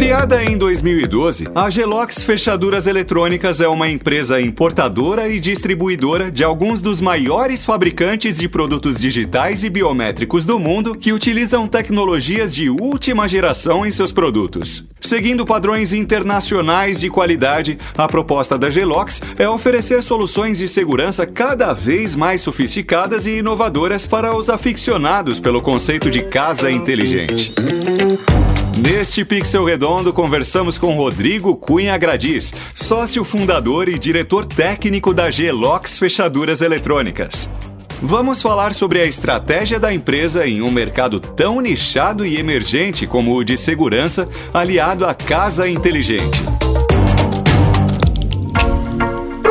Criada em 2012, a Gelox Fechaduras Eletrônicas é uma empresa importadora e distribuidora de alguns dos maiores fabricantes de produtos digitais e biométricos do mundo que utilizam tecnologias de última geração em seus produtos. Seguindo padrões internacionais de qualidade, a proposta da Gelox é oferecer soluções de segurança cada vez mais sofisticadas e inovadoras para os aficionados pelo conceito de casa inteligente. Neste Pixel Redondo, conversamos com Rodrigo Cunha Gradis, sócio fundador e diretor técnico da Gelox Fechaduras Eletrônicas. Vamos falar sobre a estratégia da empresa em um mercado tão nichado e emergente como o de segurança, aliado à casa inteligente.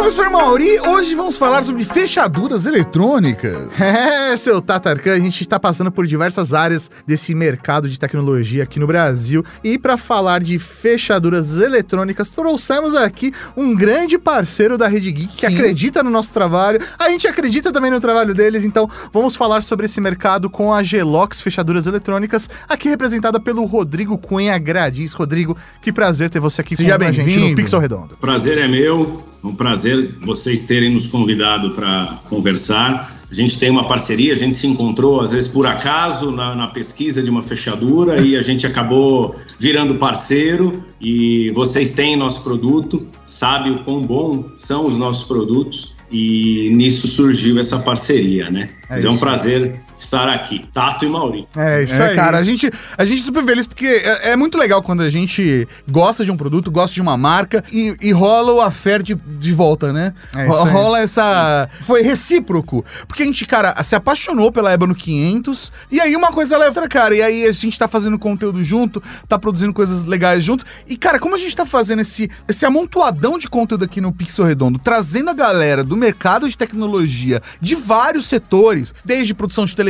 Professor Mauri, hoje vamos falar sobre fechaduras eletrônicas. É, seu Tatarkan, a gente está passando por diversas áreas desse mercado de tecnologia aqui no Brasil. E para falar de fechaduras eletrônicas, trouxemos aqui um grande parceiro da Rede Geek que Sim. acredita no nosso trabalho. A gente acredita também no trabalho deles, então vamos falar sobre esse mercado com a Gelox Fechaduras Eletrônicas, aqui representada pelo Rodrigo Cunha Gradis. Rodrigo, que prazer ter você aqui Seja com a gente no Pixel Redondo. Prazer é meu. Um prazer vocês terem nos convidado para conversar. A gente tem uma parceria, a gente se encontrou às vezes por acaso na, na, pesquisa de uma fechadura e a gente acabou virando parceiro. E vocês têm nosso produto, sabe o quão bom são os nossos produtos e nisso surgiu essa parceria, né? É, é um prazer estar aqui. Tato e Mauri. É isso é, aí. cara. A gente, a gente é super feliz porque é, é, muito legal quando a gente gosta de um produto, gosta de uma marca e, e rola o affair de, de volta, né? É rola essa... Foi recíproco. Porque a gente, cara, se apaixonou pela Ébano 500 e aí uma coisa leva cara. E aí a gente tá fazendo conteúdo junto, tá produzindo coisas legais junto. E, cara, como a gente tá fazendo esse, esse amontoadão de conteúdo aqui no Pixel Redondo, trazendo a galera do mercado de tecnologia de vários setores, desde produção de televisão,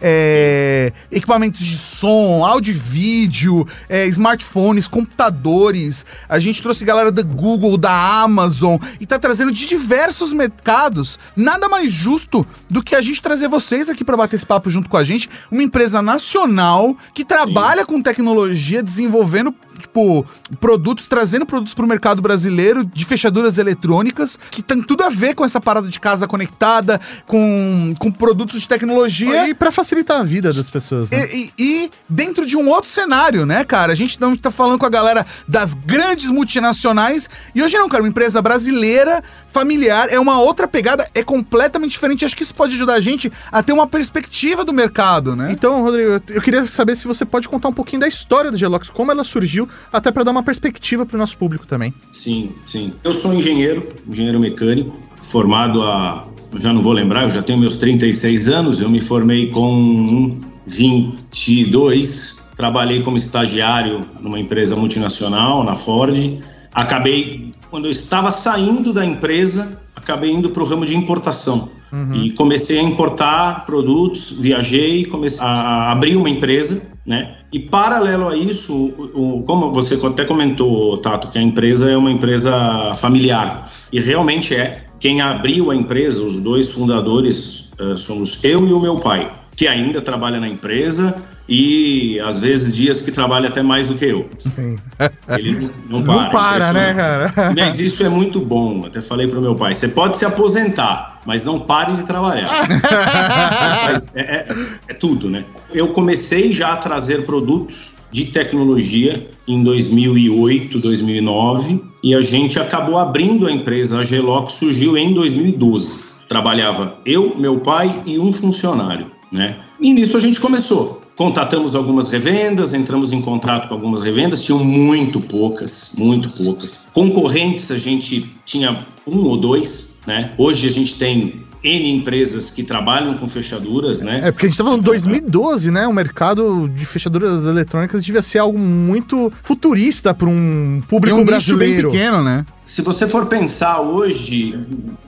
é, equipamentos de som, áudio e vídeo, é, smartphones, computadores. A gente trouxe galera da Google, da Amazon e tá trazendo de diversos mercados. Nada mais justo do que a gente trazer vocês aqui para bater esse papo junto com a gente, uma empresa nacional que trabalha Sim. com tecnologia, desenvolvendo tipo produtos, trazendo produtos para o mercado brasileiro de fechaduras eletrônicas que tem tudo a ver com essa parada de casa conectada, com, com produtos de tecnologia. E para facilitar a vida das pessoas, né? E, e, e, dentro de um outro cenário, né, cara? A gente não tá falando com a galera das grandes multinacionais. E hoje não, cara, uma empresa brasileira, familiar, é uma outra pegada, é completamente diferente. Acho que isso pode ajudar a gente a ter uma perspectiva do mercado, né? Então, Rodrigo, eu queria saber se você pode contar um pouquinho da história da Gelox, como ela surgiu, até para dar uma perspectiva para o nosso público também. Sim, sim. Eu sou engenheiro, engenheiro mecânico, formado há já não vou lembrar, eu já tenho meus 36 anos, eu me formei com 22, trabalhei como estagiário numa empresa multinacional, na Ford. Acabei, quando eu estava saindo da empresa, acabei indo para o ramo de importação. Uhum. E comecei a importar produtos, viajei, comecei a abrir uma empresa, né? E paralelo a isso, o, o, como você até comentou, Tato, que a empresa é uma empresa familiar. E realmente é. Quem abriu a empresa, os dois fundadores, uh, somos eu e o meu pai, que ainda trabalha na empresa e às vezes dias que trabalha até mais do que eu. Sim. Ele não para. Não para, né, cara? Mas isso é muito bom. Até falei pro meu pai: você pode se aposentar, mas não pare de trabalhar. é, é, é tudo, né? Eu comecei já a trazer produtos de tecnologia em 2008, 2009 e a gente acabou abrindo a empresa. A Gelox surgiu em 2012. Trabalhava eu, meu pai e um funcionário, né? E nisso a gente começou. Contatamos algumas revendas, entramos em contrato com algumas revendas, tinham muito poucas, muito poucas. Concorrentes a gente tinha um ou dois, né? Hoje a gente tem N empresas que trabalham com fechaduras, né? É, porque a gente tá falando 2012, né? O mercado de fechaduras eletrônicas devia ser algo muito futurista para um público um brasileiro. bem pequeno, né? Se você for pensar hoje,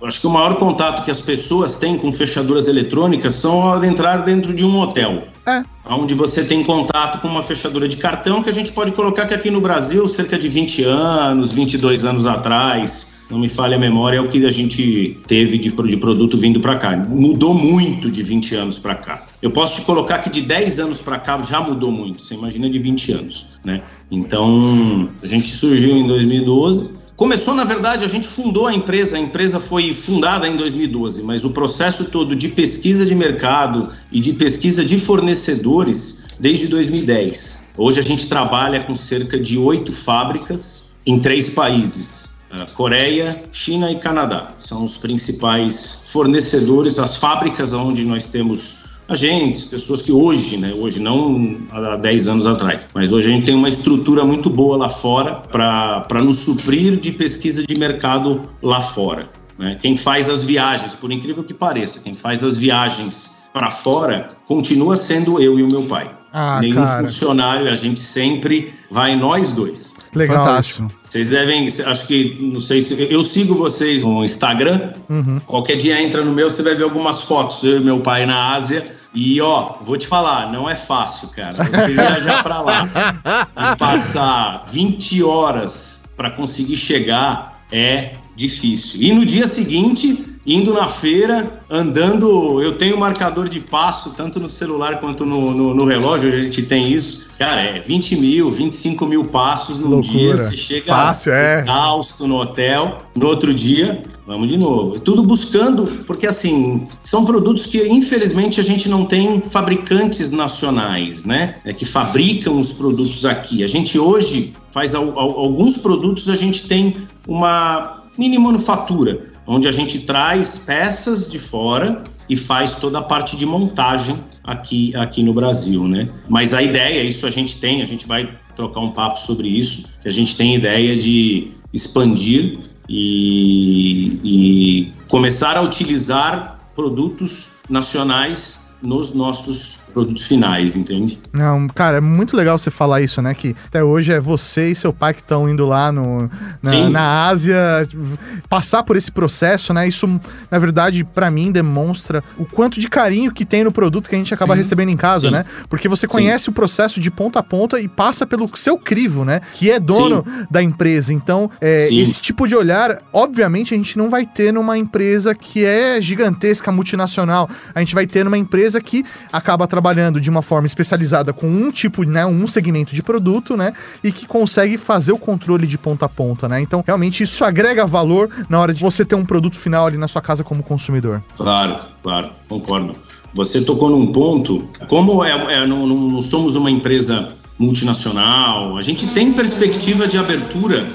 acho que o maior contato que as pessoas têm com fechaduras eletrônicas são ao entrar dentro de um hotel. É. Onde você tem contato com uma fechadura de cartão que a gente pode colocar que aqui no Brasil, cerca de 20 anos, 22 anos atrás, não me falha a memória, é o que a gente teve de, de produto vindo para cá. Mudou muito de 20 anos para cá. Eu posso te colocar que de 10 anos para cá já mudou muito, você imagina de 20 anos, né? Então, a gente surgiu em 2012, Começou, na verdade, a gente fundou a empresa, a empresa foi fundada em 2012, mas o processo todo de pesquisa de mercado e de pesquisa de fornecedores desde 2010. Hoje a gente trabalha com cerca de oito fábricas em três países: Coreia, China e Canadá. São os principais fornecedores, as fábricas onde nós temos agentes, pessoas que hoje, né, hoje não há 10 anos atrás, mas hoje a gente tem uma estrutura muito boa lá fora para nos suprir de pesquisa de mercado lá fora. Né? Quem faz as viagens, por incrível que pareça, quem faz as viagens para fora continua sendo eu e o meu pai. Ah, Nenhum cara. funcionário, a gente sempre vai nós dois. Legal. Fantástico. Vocês devem, acho que, não sei se. Eu sigo vocês no Instagram. Uhum. Qualquer dia entra no meu, você vai ver algumas fotos. Eu e meu pai na Ásia e ó, vou te falar, não é fácil, cara. Você viajar para lá e passar 20 horas para conseguir chegar é difícil. E no dia seguinte, indo na feira, andando. Eu tenho marcador de passo, tanto no celular quanto no, no, no relógio, a gente tem isso. Cara, é 20 mil, 25 mil passos num Loucura. dia. Você chega Fácil, é. exausto no hotel. No outro dia, vamos de novo. Tudo buscando, porque assim, são produtos que infelizmente a gente não tem fabricantes nacionais, né? É que fabricam os produtos aqui. A gente hoje faz alguns produtos, a gente tem uma mini manufatura onde a gente traz peças de fora e faz toda a parte de montagem aqui, aqui no Brasil, né? Mas a ideia, isso a gente tem, a gente vai trocar um papo sobre isso, que a gente tem ideia de expandir e, e começar a utilizar produtos nacionais nos nossos produtos finais, entende? Não, cara, é muito legal você falar isso, né? Que até hoje é você e seu pai que estão indo lá no, na, na, Ásia passar por esse processo, né? Isso, na verdade, para mim demonstra o quanto de carinho que tem no produto que a gente acaba Sim. recebendo em casa, Sim. né? Porque você conhece Sim. o processo de ponta a ponta e passa pelo seu crivo, né? Que é dono da empresa. Então, é, esse tipo de olhar, obviamente, a gente não vai ter numa empresa que é gigantesca, multinacional. A gente vai ter numa empresa que acaba trabalhando trabalhando de uma forma especializada com um tipo, né, um segmento de produto, né, e que consegue fazer o controle de ponta a ponta, né? Então, realmente isso agrega valor na hora de você ter um produto final ali na sua casa como consumidor. Claro, claro, concordo. Você tocou num ponto, como é, é não, não somos uma empresa multinacional, a gente tem perspectiva de abertura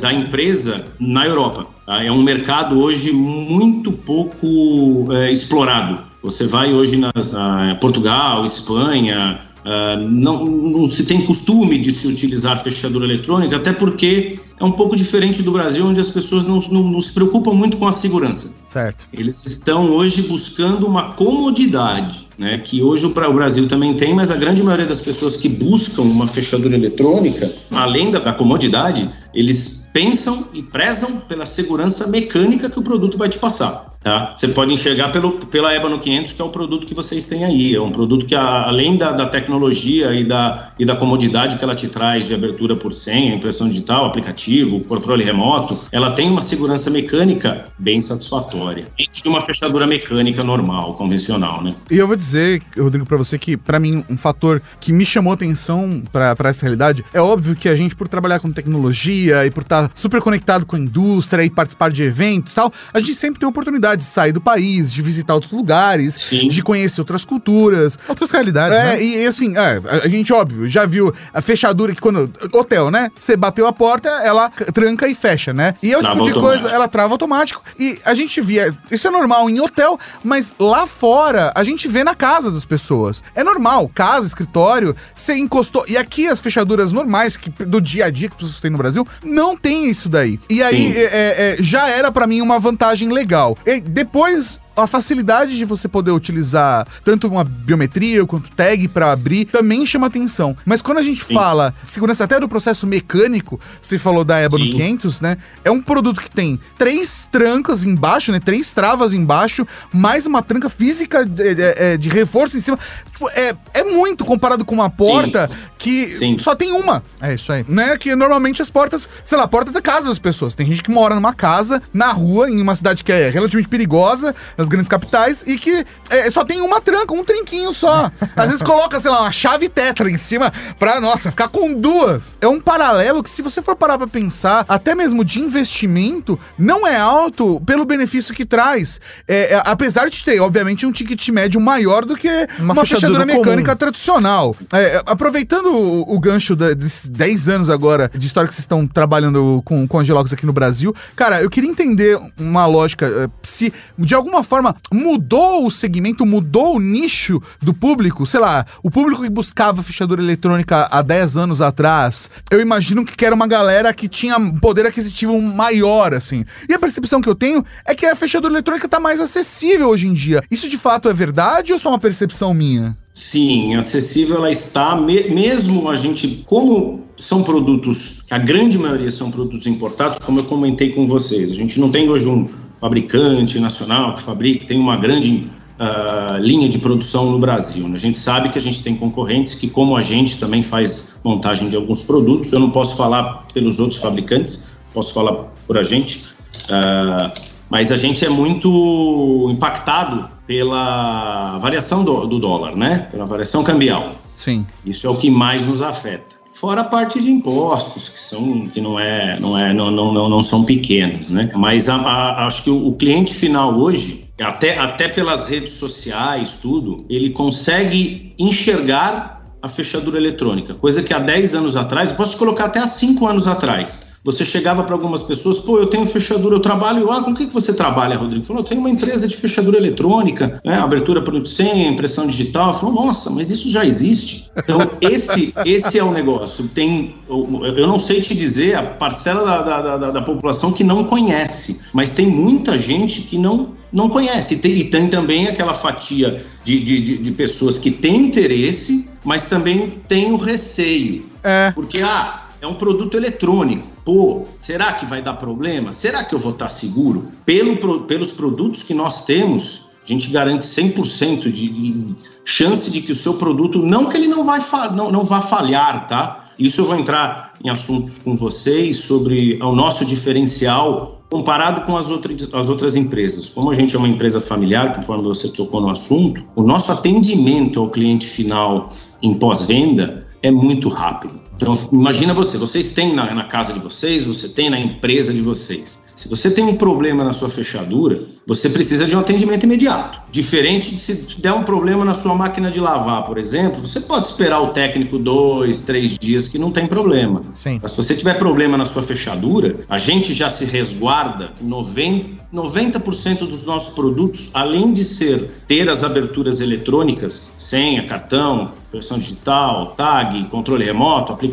da empresa na Europa. Tá? É um mercado hoje muito pouco é, explorado. Você vai hoje nas Portugal, Espanha, uh, não, não se tem costume de se utilizar fechadura eletrônica, até porque é um pouco diferente do Brasil, onde as pessoas não, não, não, se preocupam muito com a segurança. Certo. Eles estão hoje buscando uma comodidade, né? Que hoje o Brasil também tem, mas a grande maioria das pessoas que buscam uma fechadura eletrônica, além da, da comodidade, eles pensam e prezam pela segurança mecânica que o produto vai te passar. Tá? Você pode enxergar pelo, pela Ebano 500, que é o produto que vocês têm aí. É um produto que, além da, da tecnologia e da, e da comodidade que ela te traz de abertura por senha, impressão digital, aplicativo, controle remoto, ela tem uma segurança mecânica bem satisfatória. De uma fechadura mecânica normal, convencional, né? E eu vou dizer, Rodrigo, para você que, para mim, um fator que me chamou atenção para essa realidade é óbvio que a gente, por trabalhar com tecnologia e por estar tá super conectado com a indústria e participar de eventos e tal, a gente sempre tem oportunidade de sair do país, de visitar outros lugares, Sim. de conhecer outras culturas. Outras realidades, é, né? E, assim, é, a gente, óbvio, já viu a fechadura que quando... Hotel, né? Você bateu a porta, ela tranca e fecha, né? E é o tipo de coisa, ela trava automático. E a gente via... Isso é normal em hotel, mas lá fora, a gente vê na casa das pessoas. É normal, casa, escritório, você encostou... E aqui as fechaduras normais, que, do dia a dia que as pessoas têm no Brasil, não tem isso daí. E aí, é, é, já era para mim uma vantagem legal. E depois a facilidade de você poder utilizar tanto uma biometria quanto tag para abrir também chama atenção. Mas quando a gente Sim. fala segurança até do processo mecânico, você falou da Ebono 500, né? É um produto que tem três trancas embaixo, né? Três travas embaixo, mais uma tranca física de, de, é, de reforço em cima. Tipo, é, é muito comparado com uma porta Sim. que Sim. só tem uma. É isso aí. Né? Que normalmente as portas, sei lá, a porta da casa das pessoas. Tem gente que mora numa casa, na rua, em uma cidade que é relativamente perigosa, nas grandes capitais, e que é, só tem uma tranca, um trinquinho só. Às vezes coloca, sei lá, uma chave tetra em cima pra, nossa, ficar com duas. É um paralelo que, se você for parar pra pensar, até mesmo de investimento, não é alto pelo benefício que traz. É, é, apesar de ter, obviamente, um ticket médio maior do que uma, uma fechadura, fechadura mecânica comum. tradicional. É, aproveitando o, o gancho da, desses 10 anos agora de história que vocês estão trabalhando com, com Angelox aqui no Brasil, cara, eu queria entender uma lógica, eh, se de alguma forma mudou o segmento, mudou o nicho do público, sei lá, o público que buscava fechadura eletrônica há 10 anos atrás, eu imagino que era uma galera que tinha poder aquisitivo maior, assim. E a percepção que eu tenho é que a fechadura eletrônica tá mais acessível hoje em dia. Isso de fato é verdade ou só uma percepção minha? Sim, acessível ela está, mesmo a gente, como são produtos, a grande maioria são produtos importados, como eu comentei com vocês, a gente não tem hoje um fabricante nacional que fabrica, tem uma grande uh, linha de produção no Brasil. Né? A gente sabe que a gente tem concorrentes que, como a gente, também faz montagem de alguns produtos. Eu não posso falar pelos outros fabricantes, posso falar por a gente. Uh, mas a gente é muito impactado pela variação do, do, dólar, né? Pela variação cambial. Sim. Isso é o que mais nos afeta. Fora a parte de impostos, que são que não é, não é, não, não, não, não são pequenas, né? Mas a, a, acho que o, o cliente final hoje, até, até pelas redes sociais, tudo, ele consegue enxergar a fechadura eletrônica, coisa que há 10 anos atrás, posso colocar até há 5 anos atrás, você chegava para algumas pessoas, pô, eu tenho fechadura, eu trabalho. Ah, com o que, que você trabalha, Rodrigo? Falou, eu tenho uma empresa de fechadura eletrônica, né? abertura por senha, impressão digital. Falou, nossa, mas isso já existe. Então, esse, esse é o negócio. Tem, eu não sei te dizer a parcela da, da, da, da população que não conhece, mas tem muita gente que não não conhece. E tem, e tem também aquela fatia de, de, de, pessoas que têm interesse, mas também tem o receio. É. Porque, ah, é um produto eletrônico. Pô, será que vai dar problema? Será que eu vou estar seguro? Pelo, pelos produtos que nós temos, a gente garante 100% de, de chance de que o seu produto, não que ele não, vai não, não vá falhar, tá? Isso eu vou entrar em assuntos com vocês sobre o nosso diferencial comparado com as outras, as outras empresas. Como a gente é uma empresa familiar, conforme você tocou no assunto, o nosso atendimento ao cliente final em pós-venda é muito rápido. Então, imagina você, vocês têm na, na, casa de vocês, você tem na empresa de vocês. Se você tem um problema na sua fechadura, você precisa de um atendimento imediato. Diferente de se der um problema na sua máquina de lavar, por exemplo, você pode esperar o técnico dois, três dias que não tem problema. Sim. Mas se você tiver problema na sua fechadura, a gente já se resguarda 90, 90% dos nossos produtos, além de ser ter as aberturas eletrônicas, senha, cartão, versão digital, tag, controle remoto, aplicativo,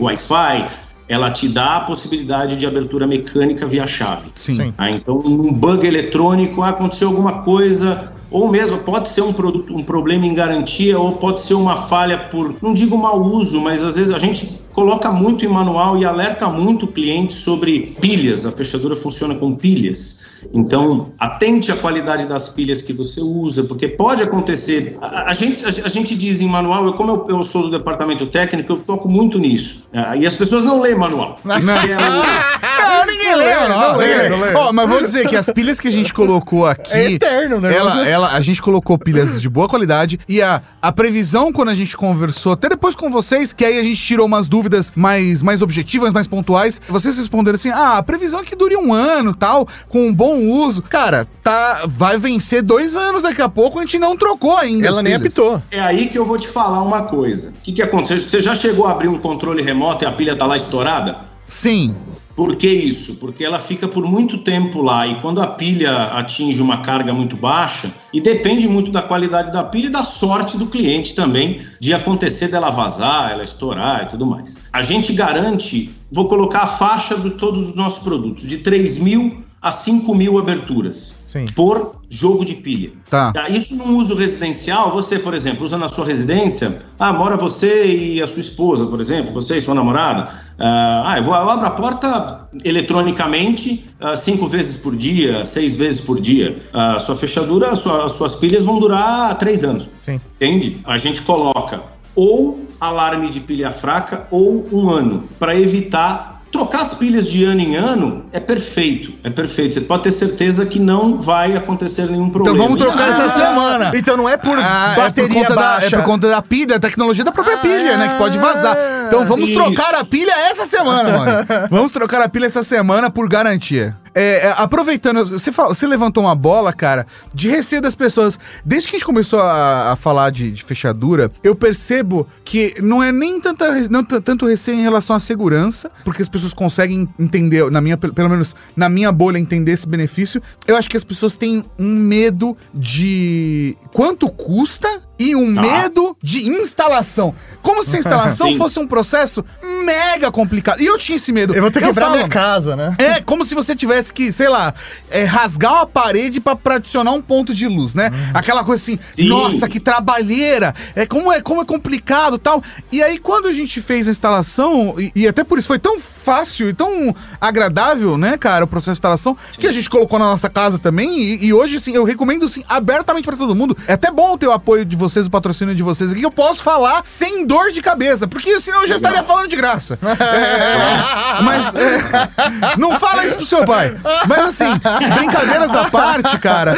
Wi-Fi, ela te dá a possibilidade de abertura mecânica via chave. Sim. Ah, então, um bug eletrônico, ah, aconteceu alguma coisa, ou mesmo pode ser um produto, um problema em garantia, ou pode ser uma falha por, não digo mau uso, mas às vezes a gente coloca muito em manual e alerta muito o cliente sobre pilhas. A fechadura funciona com pilhas. Então, atente à qualidade das pilhas que você usa, porque pode acontecer. A, a gente, a, a, gente diz em manual, eu, como eu, eu, sou do departamento técnico, eu toco muito nisso. Uh, e as pessoas não leem manual. Isso é não, ninguém lê, não. Oh, mas vou dizer que as pilhas que a gente colocou aqui. É eterno, né? Ela, ela, a gente colocou pilhas de boa qualidade e a, a previsão, quando a gente conversou, até depois com vocês, que aí a gente tirou umas dúvidas mais, mais objetivas, mais pontuais, vocês responderam assim: ah, a previsão é que dure um ano tal, com um bom uso. Cara, tá, vai vencer dois anos daqui a pouco, a gente não trocou ainda. Ela nem apitou. É aí que eu vou te falar uma coisa. O que, que aconteceu? Você já chegou a abrir um controle remoto e a pilha tá lá estourada? Sim. Por que isso? Porque ela fica por muito tempo lá e quando a pilha atinge uma carga muito baixa, e depende muito da qualidade da pilha e da sorte do cliente também de acontecer dela vazar, ela estourar e tudo mais. A gente garante, vou colocar a faixa de todos os nossos produtos, de 3 mil a 5 mil aberturas Sim. por jogo de pilha. Tá. Isso num uso residencial, você, por exemplo, usa na sua residência, ah, mora você e a sua esposa, por exemplo, você e sua namorada. Ah, eu, vou, eu abro a porta eletronicamente ah, cinco vezes por dia, seis vezes por dia. A sua fechadura, sua, as suas pilhas vão durar três anos. Sim. Entende? A gente coloca ou alarme de pilha fraca ou um ano, para evitar trocar as pilhas de ano em ano é perfeito, é perfeito. Você pode ter certeza que não vai acontecer nenhum problema. Então vamos trocar essa Ah, semana. Então não é por Ah, bateria é por conta da, baixa. é por conta da pilha, da tecnologia da própria pilha, né? Que pode vazar. Então vamos Isso. trocar a pilha essa semana, mano. Vamos trocar a pilha essa semana por garantia. É, é, aproveitando, você, fala- você levantou uma bola, cara, de receio das pessoas. Desde que a gente começou a, a falar de, de fechadura, eu percebo que não é nem tanta, não tanto receio em relação à segurança, porque as pessoas conseguem entender, na minha, pelo menos na minha bolha, entender esse benefício. Eu acho que as pessoas têm um medo de quanto custa e um Tá. medo de instalação. Como se a instalação fosse um processo mega complicado. E eu tinha esse medo. Eu vou ter que quebrar falo, minha casa, né? é como se você tivesse que, sei lá, é, rasgar uma parede pra, pra adicionar um ponto de luz, né? Aquela coisa assim, Sim. nossa, que trabalheira, é como é como é complicado tal. E aí, quando a gente fez a instalação, e, e até por isso foi tão fácil e tão agradável, né, cara, o processo de instalação, que a gente colocou na nossa casa também. E, e hoje, assim, eu recomendo, assim, abertamente pra todo mundo. É até bom ter o apoio de vocês, o patrocínio de vocês aqui, que eu posso falar sem dor de cabeça, porque senão eu já Legal. estaria falando de graça. É, mas é, não fala isso pro seu pai. Mas assim, brincadeiras à parte, cara,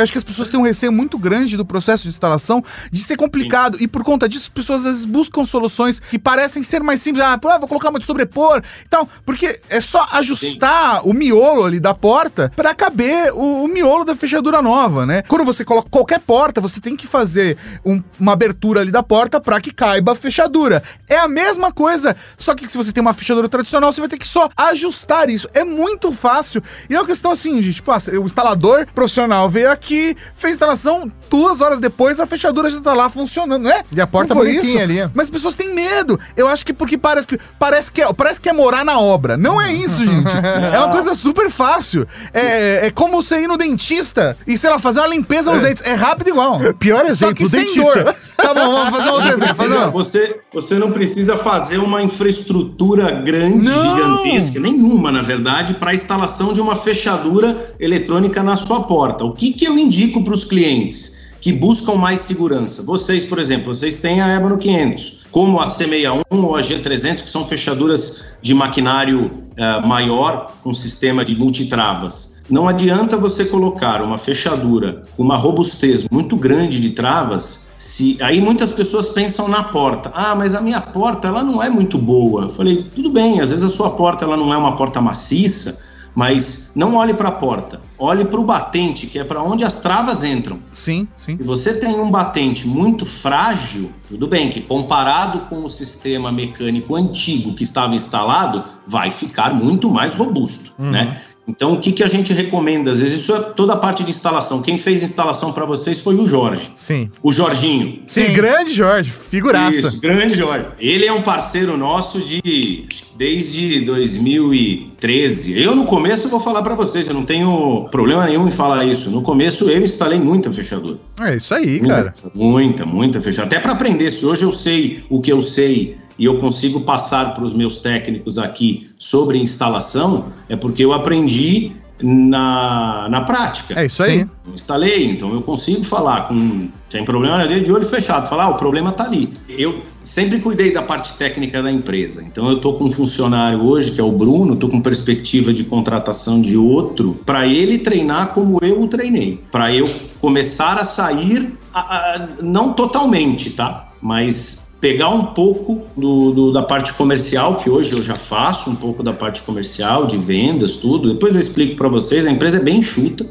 acho que as pessoas têm um receio muito grande do processo de instalação de ser complicado. E por conta disso, as pessoas às vezes buscam soluções que parecem ser mais simples. Ah, pô, vou colocar uma de sobrepor e tal. Porque é só ajustar o miolo ali da porta pra caber o, o miolo da fechadura nova, né? Quando você coloca qualquer porta, você tem que fazer um- uma abertura ali da porta pra que caiba a fechadura. É a mesma coisa, só que se você tem uma fechadura tradicional, você vai ter que só ajustar isso. É muito fácil. E é uma questão assim, de, tipo, ah, o instalador profissional veio aqui, fez instalação, duas horas depois a fechadura já tá lá funcionando, né? E a porta bonitinha ali. Mas as pessoas têm medo. Eu acho que porque parece que parece que é, parece que é morar na obra. Não é isso, gente. É uma coisa super fácil. É, é como você ir no dentista e, sei lá, fazer uma limpeza nos dentes. É rápido igual. Pior Só exemplo, que sem dentista. dor. Tá bom, vamos fazer outro exemplo. Precisa- um- você, você não precisa fazer uma infraestrutura grande, Não! gigantesca, nenhuma, na verdade, para a instalação de uma fechadura eletrônica na sua porta. O que, que eu indico para os clientes que buscam mais segurança? Vocês, por exemplo, vocês têm a Ébano 500, como a C61 ou a G300, que são fechaduras de maquinário eh, maior, com sistema de multitravas. Não adianta você colocar uma fechadura com uma robustez muito grande de travas se aí muitas pessoas pensam na porta. Ah, mas a minha porta ela não é muito boa. Eu falei, tudo bem, às vezes a sua porta ela não é uma porta maciça, mas não olhe para a porta, olhe para o batente, que é para onde as travas entram. Sim, sim. Se você tem um batente muito frágil, tudo bem que comparado com o sistema mecânico antigo que estava instalado, vai ficar muito mais robusto, né? Então, o que, que a gente recomenda? Às vezes, isso é toda a parte de instalação. Quem fez a instalação para vocês foi o Jorge, Sim. o Jorginho. Sim, Sim. grande Jorge, figuraça. Isso, grande Jorge. Ele é um parceiro nosso de desde 2013. Eu no começo vou falar para vocês, eu não tenho problema nenhum em falar isso. No começo eu instalei muita fechadura. É isso aí, Muita, cara. muita, muita fechadura. Até para aprender, se hoje eu sei o que eu sei e eu consigo passar para os meus técnicos aqui sobre instalação, é porque eu aprendi na, na prática. É isso aí. Sim. Eu instalei, então eu consigo falar com sem problema de olho fechado, falar, ah, o problema tá ali. Eu sempre cuidei da parte técnica da empresa. Então eu tô com um funcionário hoje, que é o Bruno, tô com perspectiva de contratação de outro, para ele treinar como eu o treinei, para eu começar a sair a- a- não totalmente, tá? Mas pegar um pouco do, do- da parte comercial, que hoje eu já faço um pouco da parte comercial, de vendas, tudo. Depois eu explico para vocês. A empresa é bem enxuta,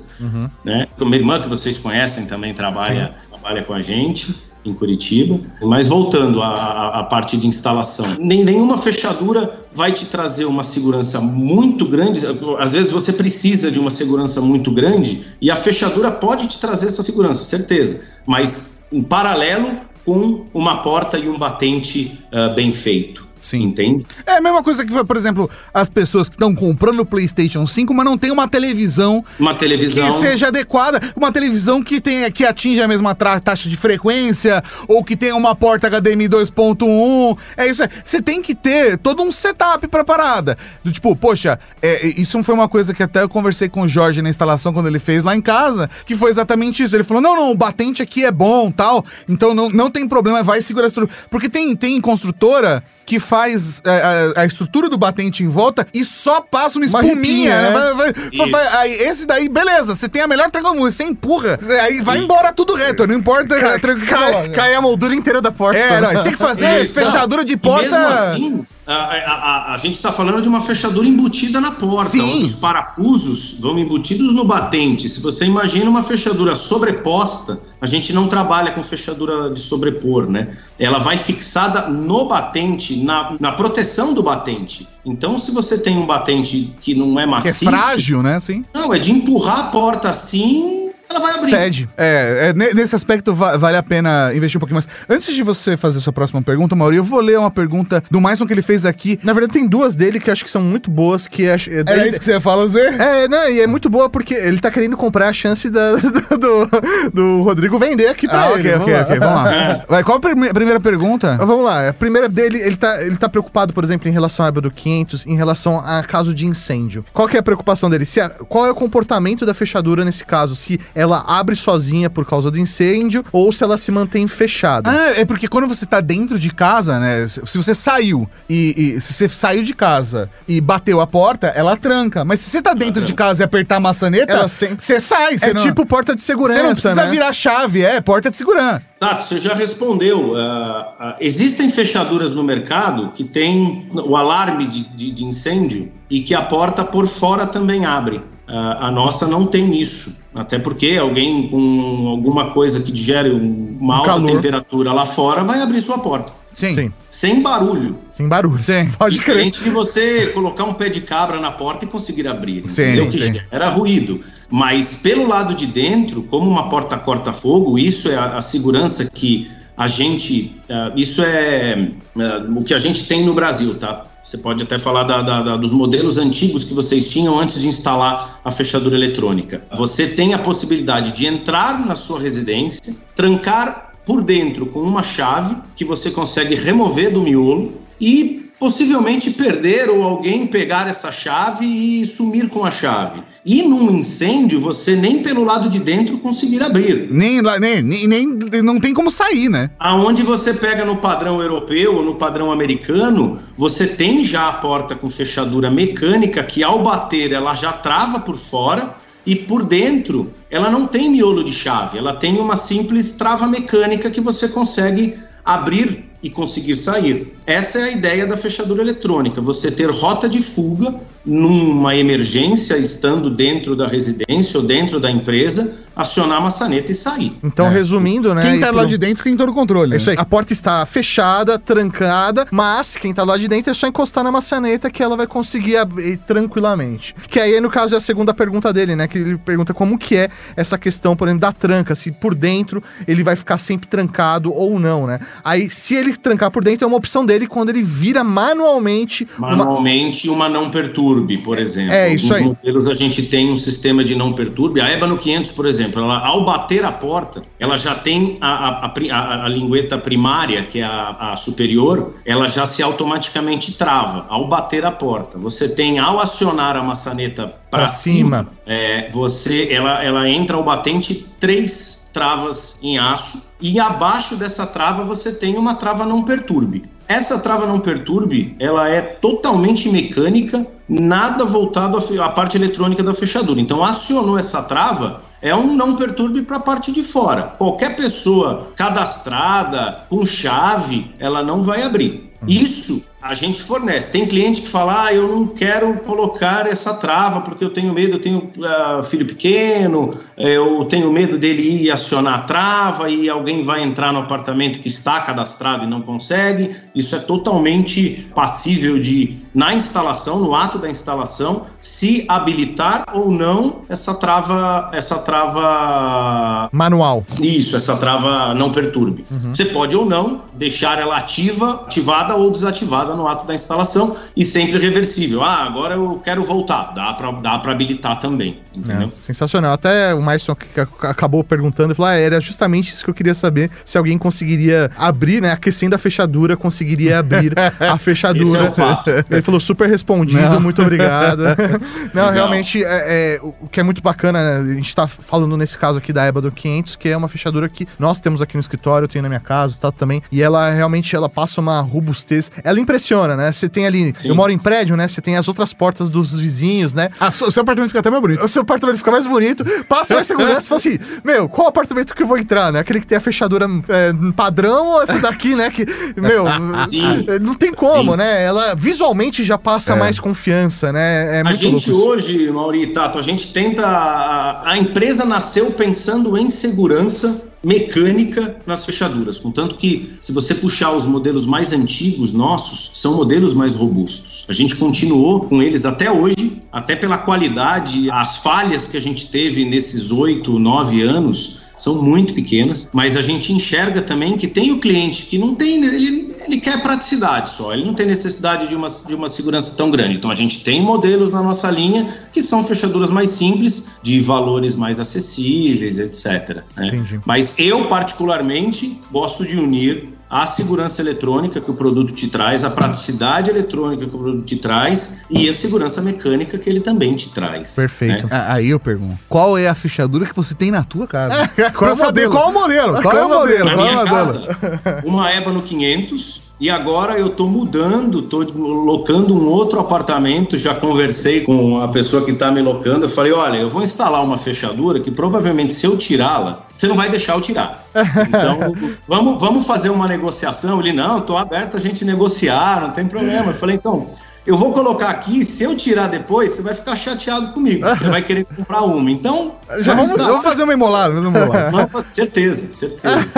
né? Minha irmã, que vocês conhecem, também trabalha, trabalha com a gente em Curitiba. Mas voltando à, à- à parte de instalação, nem, nenhuma fechadura vai te trazer uma segurança muito grande. Às vezes você precisa de uma segurança muito grande e a fechadura pode te trazer essa segurança, certeza. Mas em paralelo com uma porta e um batente ah, bem feito. Sim. Entende? É a mesma coisa que, por exemplo, as pessoas que estão comprando o PlayStation 5, mas não tem uma televisão Uma televisão. que seja adequada, uma televisão que tenha que atinja a mesma taxa de frequência ou que tenha uma porta HDMI 2.1. É isso, é. você tem que ter todo um setup pra parada. Do tipo, poxa, é, isso foi uma coisa que até eu conversei com o Jorge na instalação quando ele fez lá em casa, que foi exatamente isso. Ele falou: "Não, não, o batente aqui é bom, tal. Então não, não tem problema, vai segurar a estrutura". Porque tem tem construtora que faz é, a, a estrutura do batente em volta e só passa uma Uma espuminha, ripinha, né? né? Vai- vai- Isso. vai- aí esse daí, beleza, você tem a melhor tranquilidade, você empurra, aí vai embora tudo reto, não importa a Cai, coloca. cai a moldura inteira da porta. É, não, você tem que fazer Isso, fechadura de E porta. mesmo assim, a, a, a- a gente está falando de uma fechadura embutida na porta, Sim. onde os parafusos vão embutidos no batente. Se você imagina uma fechadura sobreposta, a gente não trabalha com fechadura de sobrepor, né? Ela vai fixada no batente, na, na proteção do batente. Então, se você tem um batente que não é que é frágil, né? Assim. não, é de empurrar a porta assim, ela vai abrir. Cede. É, é, ne- nesse aspecto va- vale a pena investir um pouquinho mais. Antes de você fazer a sua próxima pergunta, Mauri, eu vou ler uma pergunta do Maison que ele fez aqui. Na verdade, tem duas dele que eu acho que são muito boas, que é... é ele- isso que você ia falar, Zé? É, não, e é muito boa porque ele tá querendo comprar a chance da- do, do Rodrigo vender aqui pra Ah, ele. ok, ok, ok, vamos lá. Vai, qual a prime- primeira pergunta? Ah, Vamos lá, a primeira dele, ele tá, ele tá preocupado, por exemplo, em relação à do 500, em relação a caso de incêndio. Qual que é a preocupação dele? Se a- qual é o comportamento da fechadura nesse caso? Se ela abre sozinha por causa do incêndio ou se ela se mantém fechada? Ah, é porque quando você tá dentro de casa, né? Se você saiu e, e se você saiu de casa e bateu a porta, ela tranca. Mas se você tá dentro de casa e apertar a maçaneta, sem- você sai. Você é não, tipo porta de segurança, Você não precisa né? virar chave, é porta de segurança. Tato, você já respondeu. Ah, ah, existem fechaduras no mercado que tem o alarme de, de- de incêndio e que a porta por fora também abre. Ah, a nossa não tem isso. Até porque alguém com alguma coisa que gere um- uma alta calor. temperatura lá fora vai abrir sua porta. Sim. Sim, Sem barulho. sem barulho. Sim. Pode crer. Diferente de você colocar um pé de cabra na porta e conseguir abrir. Sim, entendeu? Que sim. gera ruído. Mas pelo lado de dentro, como uma porta corta-fogo, isso é a, a segurança que a gente. ah, isso é ah, o que a gente tem no Brasil, tá? Você pode até falar da- da- da- dos modelos antigos que vocês tinham antes de instalar a fechadura eletrônica. Você tem a possibilidade de entrar na sua residência, trancar por dentro com uma chave que você consegue remover do miolo e possivelmente perder ou alguém pegar essa chave e sumir com a chave. E num incêndio, você nem pelo lado de dentro conseguir abrir. Nem, lá- nem, nem, nem- não tem como sair, né? Aonde você pega no padrão europeu ou no padrão americano, você tem já a porta com fechadura mecânica que ao bater ela já trava por fora e por dentro ela não tem miolo de chave, ela tem uma simples trava mecânica que você consegue abrir e conseguir sair. Essa é a ideia da fechadura eletrônica, você ter rota de fuga numa emergência estando dentro da residência ou dentro da empresa, acionar a maçaneta e sair. Então, É. resumindo, né? Quem e tá pro- lá de dentro tem todo o controle. É isso aí. A porta está fechada, trancada, mas quem tá lá de dentro é só encostar na maçaneta que ela vai conseguir abrir tranquilamente. Que aí, no caso, é a segunda pergunta dele, né? Que ele pergunta como que é essa questão, por exemplo, da tranca, se por dentro ele vai ficar sempre trancado ou não, né? Aí, se ele trancar por dentro, é uma opção dele quando ele vira manualmente uma... Manualmente, uma não perturbe, por exemplo. É, isso Alguns aí. modelos a gente tem um sistema de não perturbe. A Ébano 500, por exemplo, ela, ao bater a porta, ela já tem a, a, a a- lingueta primária, que é a, a superior, ela já se automaticamente trava ao bater a porta. Você tem, ao acionar a maçaneta para cima. cima, é, você, ela, ela entra ao batente três travas em aço e abaixo dessa trava você tem uma trava não perturbe. Essa trava não perturbe, ela é totalmente mecânica, nada voltado à parte eletrônica da fechadura. Então acionou essa trava, é um não perturbe para a parte de fora. Qualquer pessoa cadastrada com chave, ela não vai abrir. Isso a gente fornece. Tem cliente que fala: ah, eu não quero colocar essa trava porque eu tenho medo, eu tenho ah, filho pequeno, eu tenho medo dele ir acionar a trava e alguém vai entrar no apartamento que está cadastrado e não consegue. Isso é totalmente passível de, na instalação, no ato da instalação, se habilitar ou não essa trava, essa trava Manual. isso, essa trava não perturbe. Você pode ou não deixar ela ativa, ativada ou desativada no ato da instalação e sempre reversível. Ah, agora eu quero voltar, dá para dá habilitar também, entendeu? É, sensacional. Até o Maison acabou perguntando, falou, ah, era justamente isso que eu queria saber, se alguém conseguiria abrir, né, aquecendo a fechadura, conseguiria abrir a fechadura. É Ele falou, super respondido, Não. muito obrigado. Não, Legal. realmente, é, é, o que é muito bacana, né, a gente tá falando nesse caso aqui da EBA do 500, que é uma fechadura que nós temos aqui no escritório, eu tenho na minha casa, tá também, e ela realmente, ela passa uma robustez, ela impressiona, né, você tem ali, Sim. eu moro em prédio, né, você tem as outras portas dos vizinhos, né. o seu apartamento fica até mais bonito. O seu apartamento fica mais bonito, passa mais segurança e fala assim, meu, qual apartamento que eu vou entrar, né, aquele que tem a fechadura é, padrão ou esse daqui, né, que, meu, Sim. não tem como, Sim. né, ela visualmente já passa é. mais confiança, né, é a gente hoje, Mauri Tato, a gente tenta, a, a empresa nasceu pensando em segurança mecânica nas fechaduras, contanto que se você puxar os modelos mais antigos nossos, são modelos mais robustos. A gente continuou com eles até hoje, até pela qualidade, as falhas que a gente teve nesses oito, nove anos, são muito pequenas, mas a gente enxerga também que tem o cliente que não tem, ele, ele quer praticidade só, ele não tem necessidade de uma, de uma segurança tão grande. Então a gente tem modelos na nossa linha que são fechaduras mais simples, de valores mais acessíveis, etc. Né? Mas eu, particularmente, gosto de unir a segurança eletrônica que o produto te traz, a praticidade eletrônica que o produto te traz e a segurança mecânica que ele também te traz. Perfeito. Né? Aí eu pergunto: qual é a fechadura que você tem na tua casa? qual, é o modelo? Qual o modelo? Qual é o modelo? Na minha casa, uma Ébano 500 e agora eu estou mudando, estou locando um outro apartamento. Já conversei com a pessoa que está me locando. Eu falei: olha, eu vou instalar uma fechadura que provavelmente se eu tirá-la, você não vai deixar eu tirar. Então, vamos, vamos fazer uma negociação. Ele: não, estou aberto a gente negociar, não tem problema. Eu falei: então eu vou colocar aqui, se eu tirar depois, você vai ficar chateado comigo. Você vai querer comprar uma. Então. Já vamos, vamos, vamos fazer uma emolada, vamos emolada. Vamos fazer, certeza, certeza.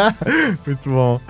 Muito bom.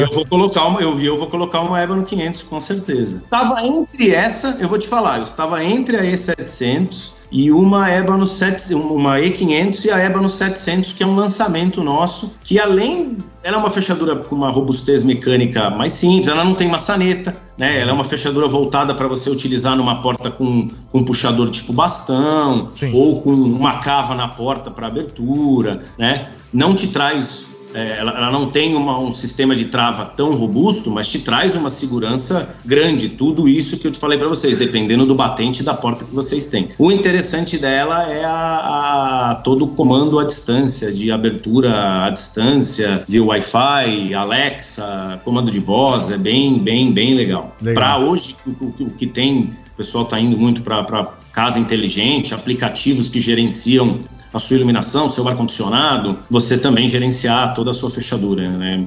Eu vou colocar uma, eu vi, eu vou colocar uma Eba no 500, com certeza. Estava entre essa, eu vou te falar, eu estava entre a E700 e uma EBA no 7, uma E500 e a EBA no 700, que é um lançamento nosso, que além ela é uma fechadura com uma robustez mecânica mais simples, ela não tem maçaneta, né? Ela é uma fechadura voltada para você utilizar numa porta com, com um puxador tipo bastão Sim. ou com uma cava na porta para abertura, né? Não te traz é, ela, ela, não tem uma, um sistema de trava tão robusto, mas te traz uma segurança grande. Tudo isso que eu te falei para vocês, dependendo do batente da porta que vocês têm. O interessante dela é a, a todo o comando à distância, de abertura à distância, de Wi-Fi, Alexa, comando de voz, é bem, bem, bem legal. legal. Para hoje, o, o, o que tem o pessoal está indo muito para casa inteligente, aplicativos que gerenciam a sua iluminação, seu ar-condicionado, você também gerenciar toda a sua fechadura, né?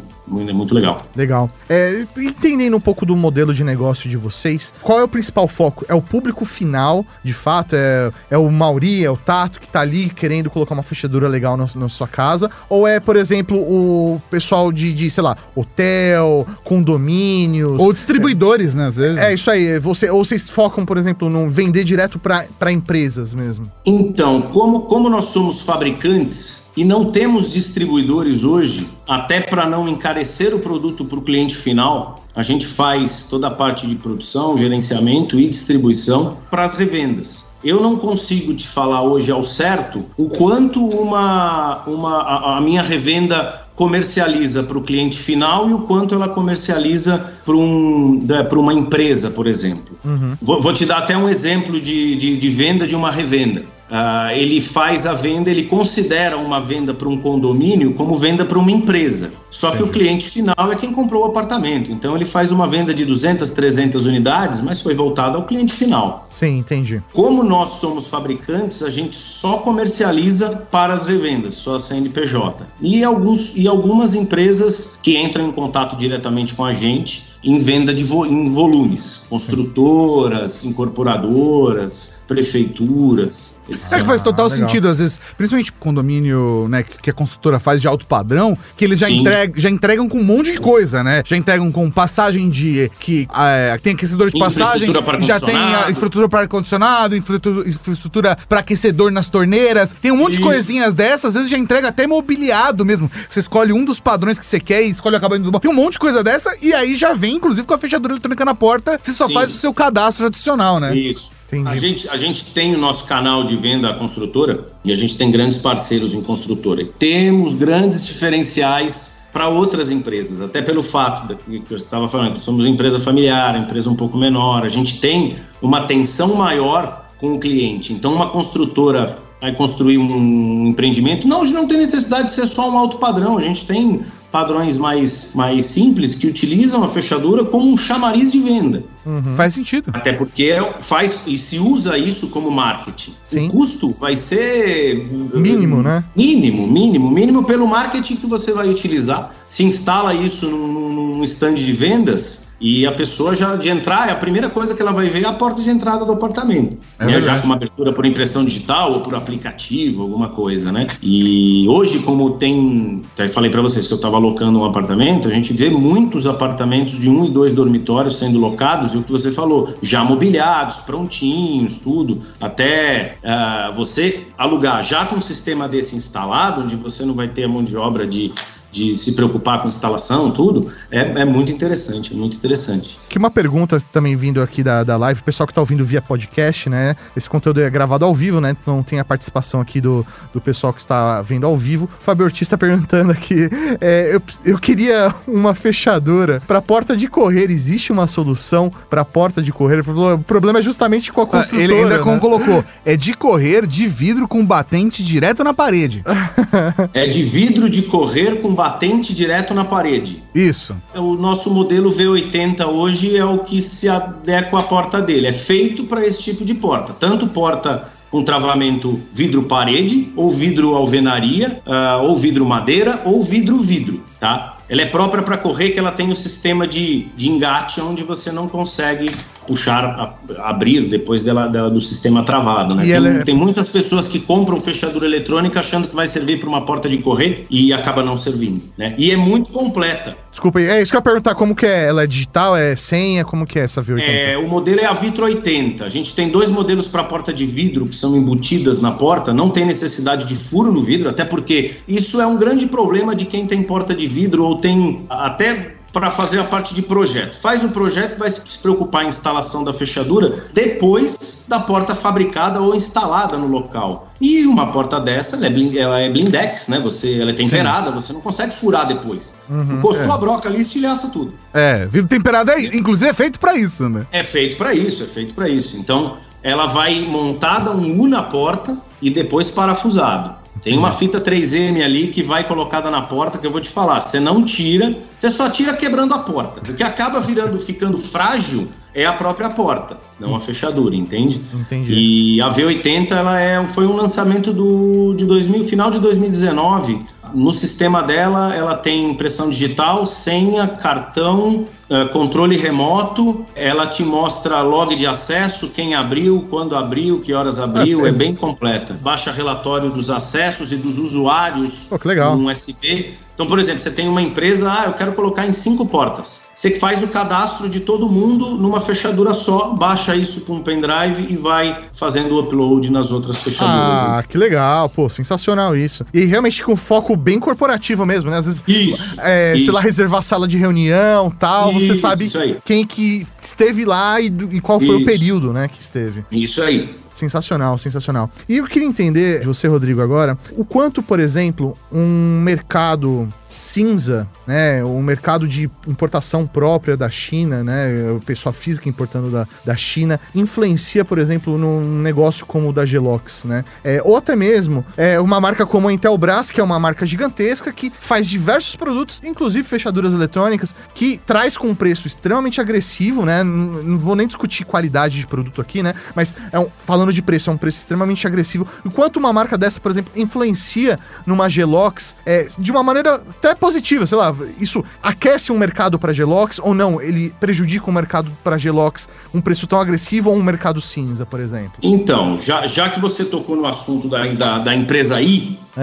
É muito legal. Legal. É, entendendo um pouco do modelo de negócio de vocês, qual é o principal foco? É o público final, de fato? É, é o Mauri, é o Tato que tá ali querendo colocar uma fechadura legal na, na sua casa? Ou é, por exemplo, o pessoal de, de, sei lá, hotel, condomínios? Ou distribuidores, é, né, às vezes. É, isso aí. Você, ou vocês focam, por exemplo, no vender direto para empresas mesmo? Então, como, como nós somos fabricantes e não temos distribuidores hoje, até para não encarecer o produto para o cliente final, a gente faz toda a parte de produção, gerenciamento e distribuição para as revendas. Eu não consigo te falar hoje ao certo o quanto uma, uma a, a minha revenda comercializa para o cliente final e o quanto ela comercializa para um, uma empresa, por exemplo. Uhum. Vou, vou, te dar até um exemplo de, de, de venda de uma revenda. Uh, ele faz a venda, ele considera uma venda para um condomínio como venda para uma empresa. Só Sim. que o cliente final é quem comprou o apartamento. Então ele faz uma venda de 200, 300 unidades, mas foi voltado ao cliente final. Sim, entendi. Como nós somos fabricantes, a gente só comercializa para as revendas, só a CNPJ. E, alguns, e algumas empresas que entram em contato diretamente com a gente em venda de vo em volumes, construtoras, incorporadoras, prefeituras, etc. É que faz total ah, sentido, às vezes, principalmente condomínio, né, que a construtora faz de alto padrão, que eles já, entreg já entregam com um monte de coisa, né? Já entregam com passagem de que é, tem aquecedor de passagem, já tem a infraestrutura para ar-condicionado, infraestrutura, infraestrutura para aquecedor nas torneiras, tem um monte Isso. de coisinhas dessas, às vezes já entrega até mobiliado mesmo. Você escolhe um dos padrões que você quer e escolhe o acabamento do Tem um monte de coisa dessa e aí já vem vem, inclusive, com a fechadura eletrônica na porta, você só Sim. faz o seu cadastro adicional, né? Isso. A gente, a gente tem o nosso canal de venda construtora e a gente tem grandes parceiros em construtora. Temos grandes diferenciais para outras empresas, até pelo fato que eu estava falando, somos empresa familiar, empresa um pouco menor, a gente tem uma atenção maior com o cliente. Então, uma construtora vai construir um empreendimento, não, não tem necessidade de ser só um alto padrão, a gente tem padrões mais, mais simples que utilizam a fechadura como um chamariz de venda. Uhum. Faz sentido. Até porque faz e se usa isso como marketing. Sim. O custo vai ser mínimo, né? Mínimo, mínimo, mínimo pelo marketing que você vai utilizar. Se instala isso num, num stand de vendas, e a pessoa já de entrar, é a primeira coisa que ela vai ver é a porta de entrada do apartamento. É né? Já com uma abertura por impressão digital ou por aplicativo, alguma coisa, né? E hoje, como tem. Já falei para vocês que eu estava alocando um apartamento, a gente vê muitos apartamentos de um e dois dormitórios sendo locados, o que você falou, já mobiliados, prontinhos, tudo. Até uh, você alugar já com um sistema desse instalado, onde você não vai ter a mão de obra de de se preocupar com instalação, tudo, é, é muito interessante, é muito interessante. Que uma pergunta também vindo aqui da, da live, o pessoal que está ouvindo via podcast, né? Esse conteúdo é gravado ao vivo, né? Então tem a participação aqui do, do pessoal que está vendo ao vivo. O Fábio Ortiz está perguntando aqui, é, eu, eu queria uma fechadura para porta de correr, existe uma solução para porta de correr? O problema é justamente com a construtora, Ele ainda né? colocou, é de correr de vidro com batente direto na parede. é de vidro de correr com batente direto na parede. Isso. O nosso modelo V80 hoje é o que se adequa à porta dele. É feito para esse tipo de porta. Tanto porta com travamento vidro-parede, ou vidro-alvenaria, uh, ou vidro-madeira, ou vidro-vidro, tá? Ela é própria para correr, que ela tem o um sistema de, de engate onde você não consegue puxar, a, abrir depois dela, dela, do sistema travado. Né? Tem, é... tem, muitas pessoas que compram fechadura eletrônica achando que vai servir para uma porta de correr e acaba não servindo. Né? E é muito completa. Desculpa, é isso que eu ia perguntar, como que é? Ela é digital, é senha, como que é essa V80? É, o modelo é a Vitro 80. A gente tem dois modelos para porta de vidro que são embutidas na porta, não tem necessidade de furo no vidro, até porque isso é um grande problema de quem tem porta de vidro ou tem até para fazer a parte de projeto. Faz o projeto, vai se preocupar em instalação da fechadura depois da porta fabricada ou instalada no local. E uma porta dessa, ela é, ela é blindex, né? Você, ela é temperada, Sim. você não consegue furar depois. Uhum, Encostou é. a broca ali, estilhaça tudo. É, vidro temperado é, inclusive é feito para isso, né? É feito para isso, é feito para isso. Então, ela vai montada um U na porta e depois parafusado. Tem uma fita 3M ali que vai colocada na porta que eu vou te falar. Você não tira, você só tira quebrando a porta. O que acaba virando, ficando frágil é a própria porta, não a fechadura, entende? Entendi. E a V80 ela é, foi um lançamento do, de 2000, final de 2019 no sistema dela, ela tem impressão digital, senha, cartão, eh, controle remoto. Ela te mostra log de acesso, quem abriu, quando abriu, que horas abriu. é bem completa. Baixa relatório dos acessos e dos usuários oh, que legal. no USB. Então, por exemplo, você tem uma empresa, ah, eu quero colocar em cinco portas. Você faz o cadastro de todo mundo numa fechadura só, baixa isso para um pendrive e vai fazendo o upload nas outras fechaduras. Ah, que legal, pô, sensacional isso. E realmente com foco bem corporativo mesmo, né? Às vezes, isso, é, isso. sei lá, reservar sala de reunião tal, isso, você sabe quem que esteve lá e, e qual foi o período, né, que esteve. Isso aí. Sensacional, sensacional. E eu queria entender de você, Rodrigo, agora, o quanto, por exemplo, um mercado cinza, né, o mercado de importação própria da China, né, pessoa física importando da, da China, influencia, por exemplo, num negócio como o da Gelox, né, é, ou até mesmo é, uma marca como a Intelbras, que é uma marca gigantesca que faz diversos produtos, inclusive fechaduras eletrônicas, que traz com um preço extremamente agressivo, né, não, não vou nem discutir qualidade de produto aqui, né, mas é um, falando de preço, é um preço extremamente agressivo. Enquanto uma marca dessa, por exemplo, influencia numa Gelox é, de uma maneira até positiva, sei lá, isso aquece um mercado para Gelox ou não? Ele prejudica o um mercado para Gelox, um preço tão agressivo ou um mercado cinza, por exemplo? Então, já, já que você tocou no assunto da, da, da empresa I, uh,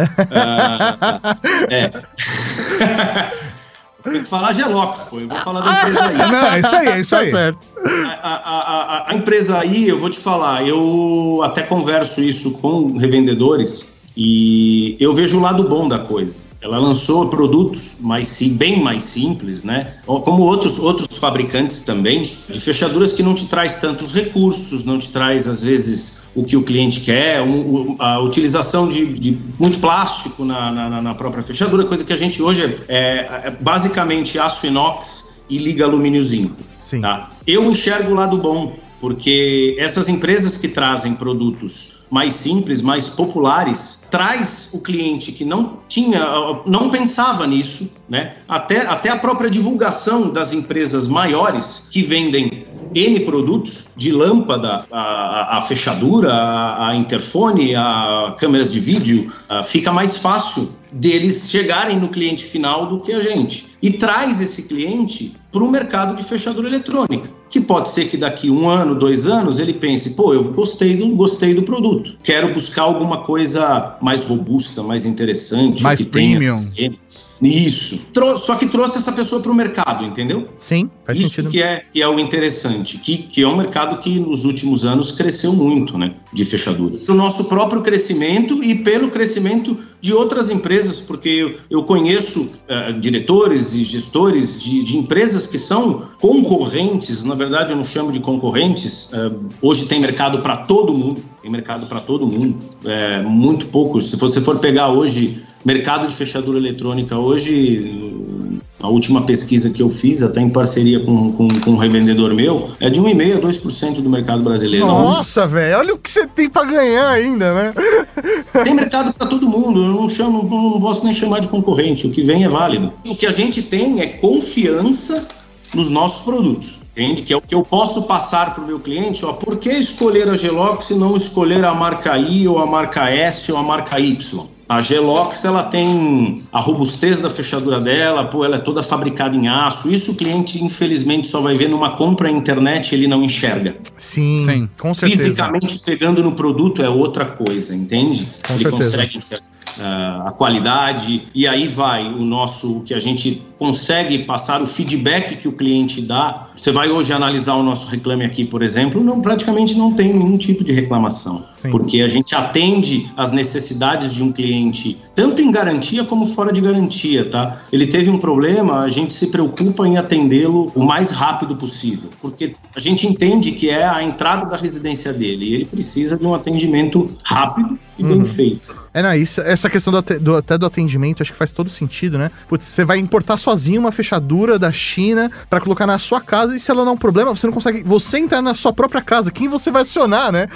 é. Tem que falar Gelox, pô. Eu vou falar da empresa aí. Não, é isso aí, é isso tá aí. certo. A, a, a, a, empresa aí, eu vou te falar, eu até converso isso com revendedores. E eu vejo o lado bom da coisa. Ela lançou produtos mais bem mais simples, né? Como outros outros fabricantes também, de fechaduras que não te traz tantos recursos, não te traz às vezes o que o cliente quer, um, a utilização de, de muito plástico na, na, na, própria fechadura, coisa que a gente hoje é, é, é basicamente aço inox e liga alumínio zinco. Sim. Tá? Eu enxergo o lado bom, porque essas empresas que trazem produtos mais simples, mais populares, traz o cliente que não tinha, não pensava nisso, né? Até, até a própria divulgação das empresas maiores que vendem N produtos, de lâmpada, a, a fechadura, a, a, interfone, a câmeras de vídeo, a, fica mais fácil deles chegarem no cliente final do que a gente. E traz esse cliente para o mercado de fechadura eletrônica. Que pode ser que daqui um ano, dois anos, ele pense, pô, eu gostei do, gostei do produto. Quero buscar alguma coisa mais robusta, mais interessante. Mais que premium. Isso. Trou só que trouxe essa pessoa para o mercado, entendeu? Sim, faz Isso sentido. que é, que é o interessante, que, que é um mercado que nos últimos anos cresceu muito, né? De fechadura. O nosso próprio crescimento e pelo crescimento de outras empresas, porque eu, eu conheço uh, diretores e gestores de, de empresas que são concorrentes, na verdade eu não chamo de concorrentes, é, hoje tem mercado para todo mundo, tem mercado para todo mundo, é, muito poucos. Se você for pegar hoje mercado de fechadura eletrônica, hoje a última pesquisa que eu fiz, até em parceria com, com, com um revendedor meu, é de 1,5% a 2% do mercado brasileiro. Nossa, velho, olha o que você tem para ganhar ainda, né? Tem mercado para todo mundo, eu não chamo, não posso nem chamar de concorrente, o que vem é válido. O que a gente tem é confiança nos nossos produtos, entende? Que é o que eu posso passar para o meu cliente, ó, por que escolher a Gelox e não escolher a marca I ou a marca S ou a marca Y? A Gelox ela tem a robustez da fechadura dela, pô, ela é toda fabricada em aço. Isso o cliente infelizmente só vai ver numa compra na internet, ele não enxerga. Sim, Sim com certeza. Fisicamente pegando no produto é outra coisa, entende? Com ele certeza. consegue enxergar a qualidade, e aí vai o nosso, o que a gente consegue passar, o feedback que o cliente dá. Você vai hoje analisar o nosso reclame aqui, por exemplo, não, praticamente não tem nenhum tipo de reclamação, Sim. porque a gente atende as necessidades de um cliente, tanto em garantia como fora de garantia, tá? Ele teve um problema, a gente se preocupa em atendê-lo o mais rápido possível, porque a gente entende que é a entrada da residência dele, e ele precisa de um atendimento rápido e uhum. bem feito. É, não, isso, essa questão do, do, até do atendimento, acho que faz todo sentido, né? Putz, você vai importar sozinho uma fechadura da China para colocar na sua casa e se ela não é um problema, você não consegue. Você entrar na sua própria casa, quem você vai acionar, né?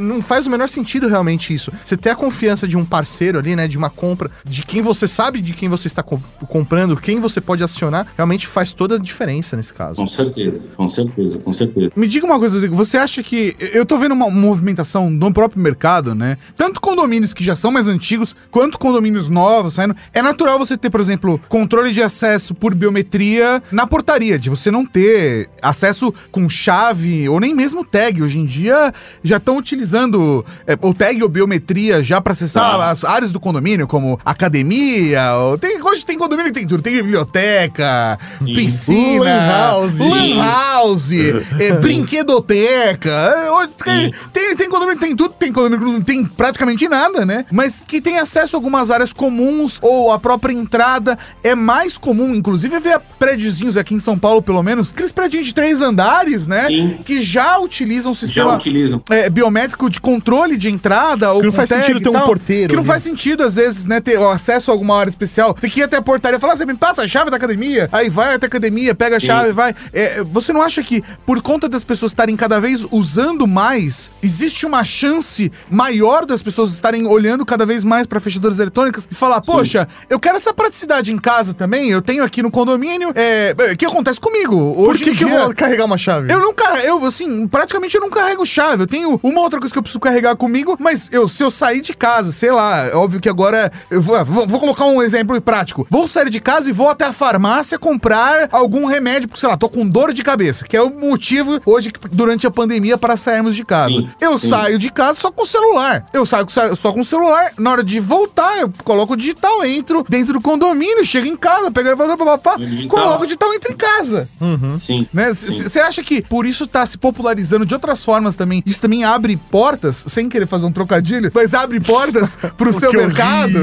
Não faz o menor sentido realmente isso. Você ter a confiança de um parceiro ali, né? De uma compra, de quem você sabe de quem você está comprando, quem você pode acionar, realmente faz toda a diferença nesse caso. Com certeza, com certeza, com certeza. Me diga uma coisa, Rodrigo, você acha que. Eu tô vendo uma movimentação no próprio mercado, né? Tanto condomínios que já são mais antigos quanto condomínios novos saindo. É natural você ter, por exemplo, controle de acesso por biometria na portaria, de você não ter acesso com chave ou nem mesmo tag. Hoje em dia já estão utilizando é, o tag ou biometria já para acessar ah. as áreas do condomínio, como academia. Ou tem, hoje tem condomínio que tem tudo: tem biblioteca, Sim. piscina, lan house, lan house é, brinquedoteca. Hoje tem, tem, tem condomínio que tem tudo, tem condomínio que não tem praticamente nada, né? Mas mas que tem acesso a algumas áreas comuns ou a própria entrada. É mais comum, inclusive, ver prédiozinhos aqui em São Paulo, pelo menos, aqueles prédios de três andares, né? Sim. Que já utilizam o sistema utilizam. É, biométrico de controle de entrada. Ou que não faz sentido ter um porteiro. Que não faz sentido, às vezes, né, ter acesso a alguma área especial. Tem que ir até a portaria e falar, você me passa a chave da academia, aí vai até a academia, pega Sim. a chave, vai. É, você não acha que, por conta das pessoas estarem cada vez usando mais, existe uma chance maior das pessoas estarem olhando cada vez mais para fechaduras eletrônicas e falar, poxa, Sim. eu quero essa praticidade em casa também, eu tenho aqui no condomínio. É, o que acontece comigo? Hoje Por que, que eu vou carregar uma chave? Eu não carrego, eu, assim, praticamente eu não carrego chave. Eu tenho uma outra coisa que eu preciso carregar comigo, mas eu, se eu sair de casa, sei lá, é óbvio que agora eu vou, vou, vou colocar um exemplo prático. Vou sair de casa e vou até a farmácia comprar algum remédio, porque, sei lá, tô com dor de cabeça, que é o motivo hoje, durante a pandemia, para sairmos de casa. Sim, eu sim. saio de casa só com o celular. Eu saio só com o celular na hora de voltar, eu coloco o digital, entro dentro do condomínio, chego em casa, pego elevador, papapá, coloco o digital, entro em casa. Uhum. Sim. Você né? acha que por isso tá se popularizando de outras formas também? Isso também abre portas, sem querer fazer um trocadilho, mas abre portas pro seu mercado?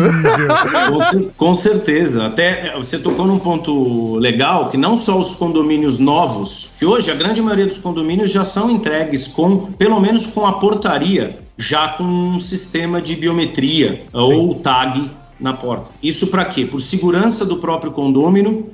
com, com certeza. Até você tocou num ponto legal que não só os condomínios novos, que hoje a grande maioria dos condomínios já são entregues com, pelo menos com a portaria, já com um sistema de biometria Sim. ou tag na porta. Isso para quê? Por segurança do próprio condômino.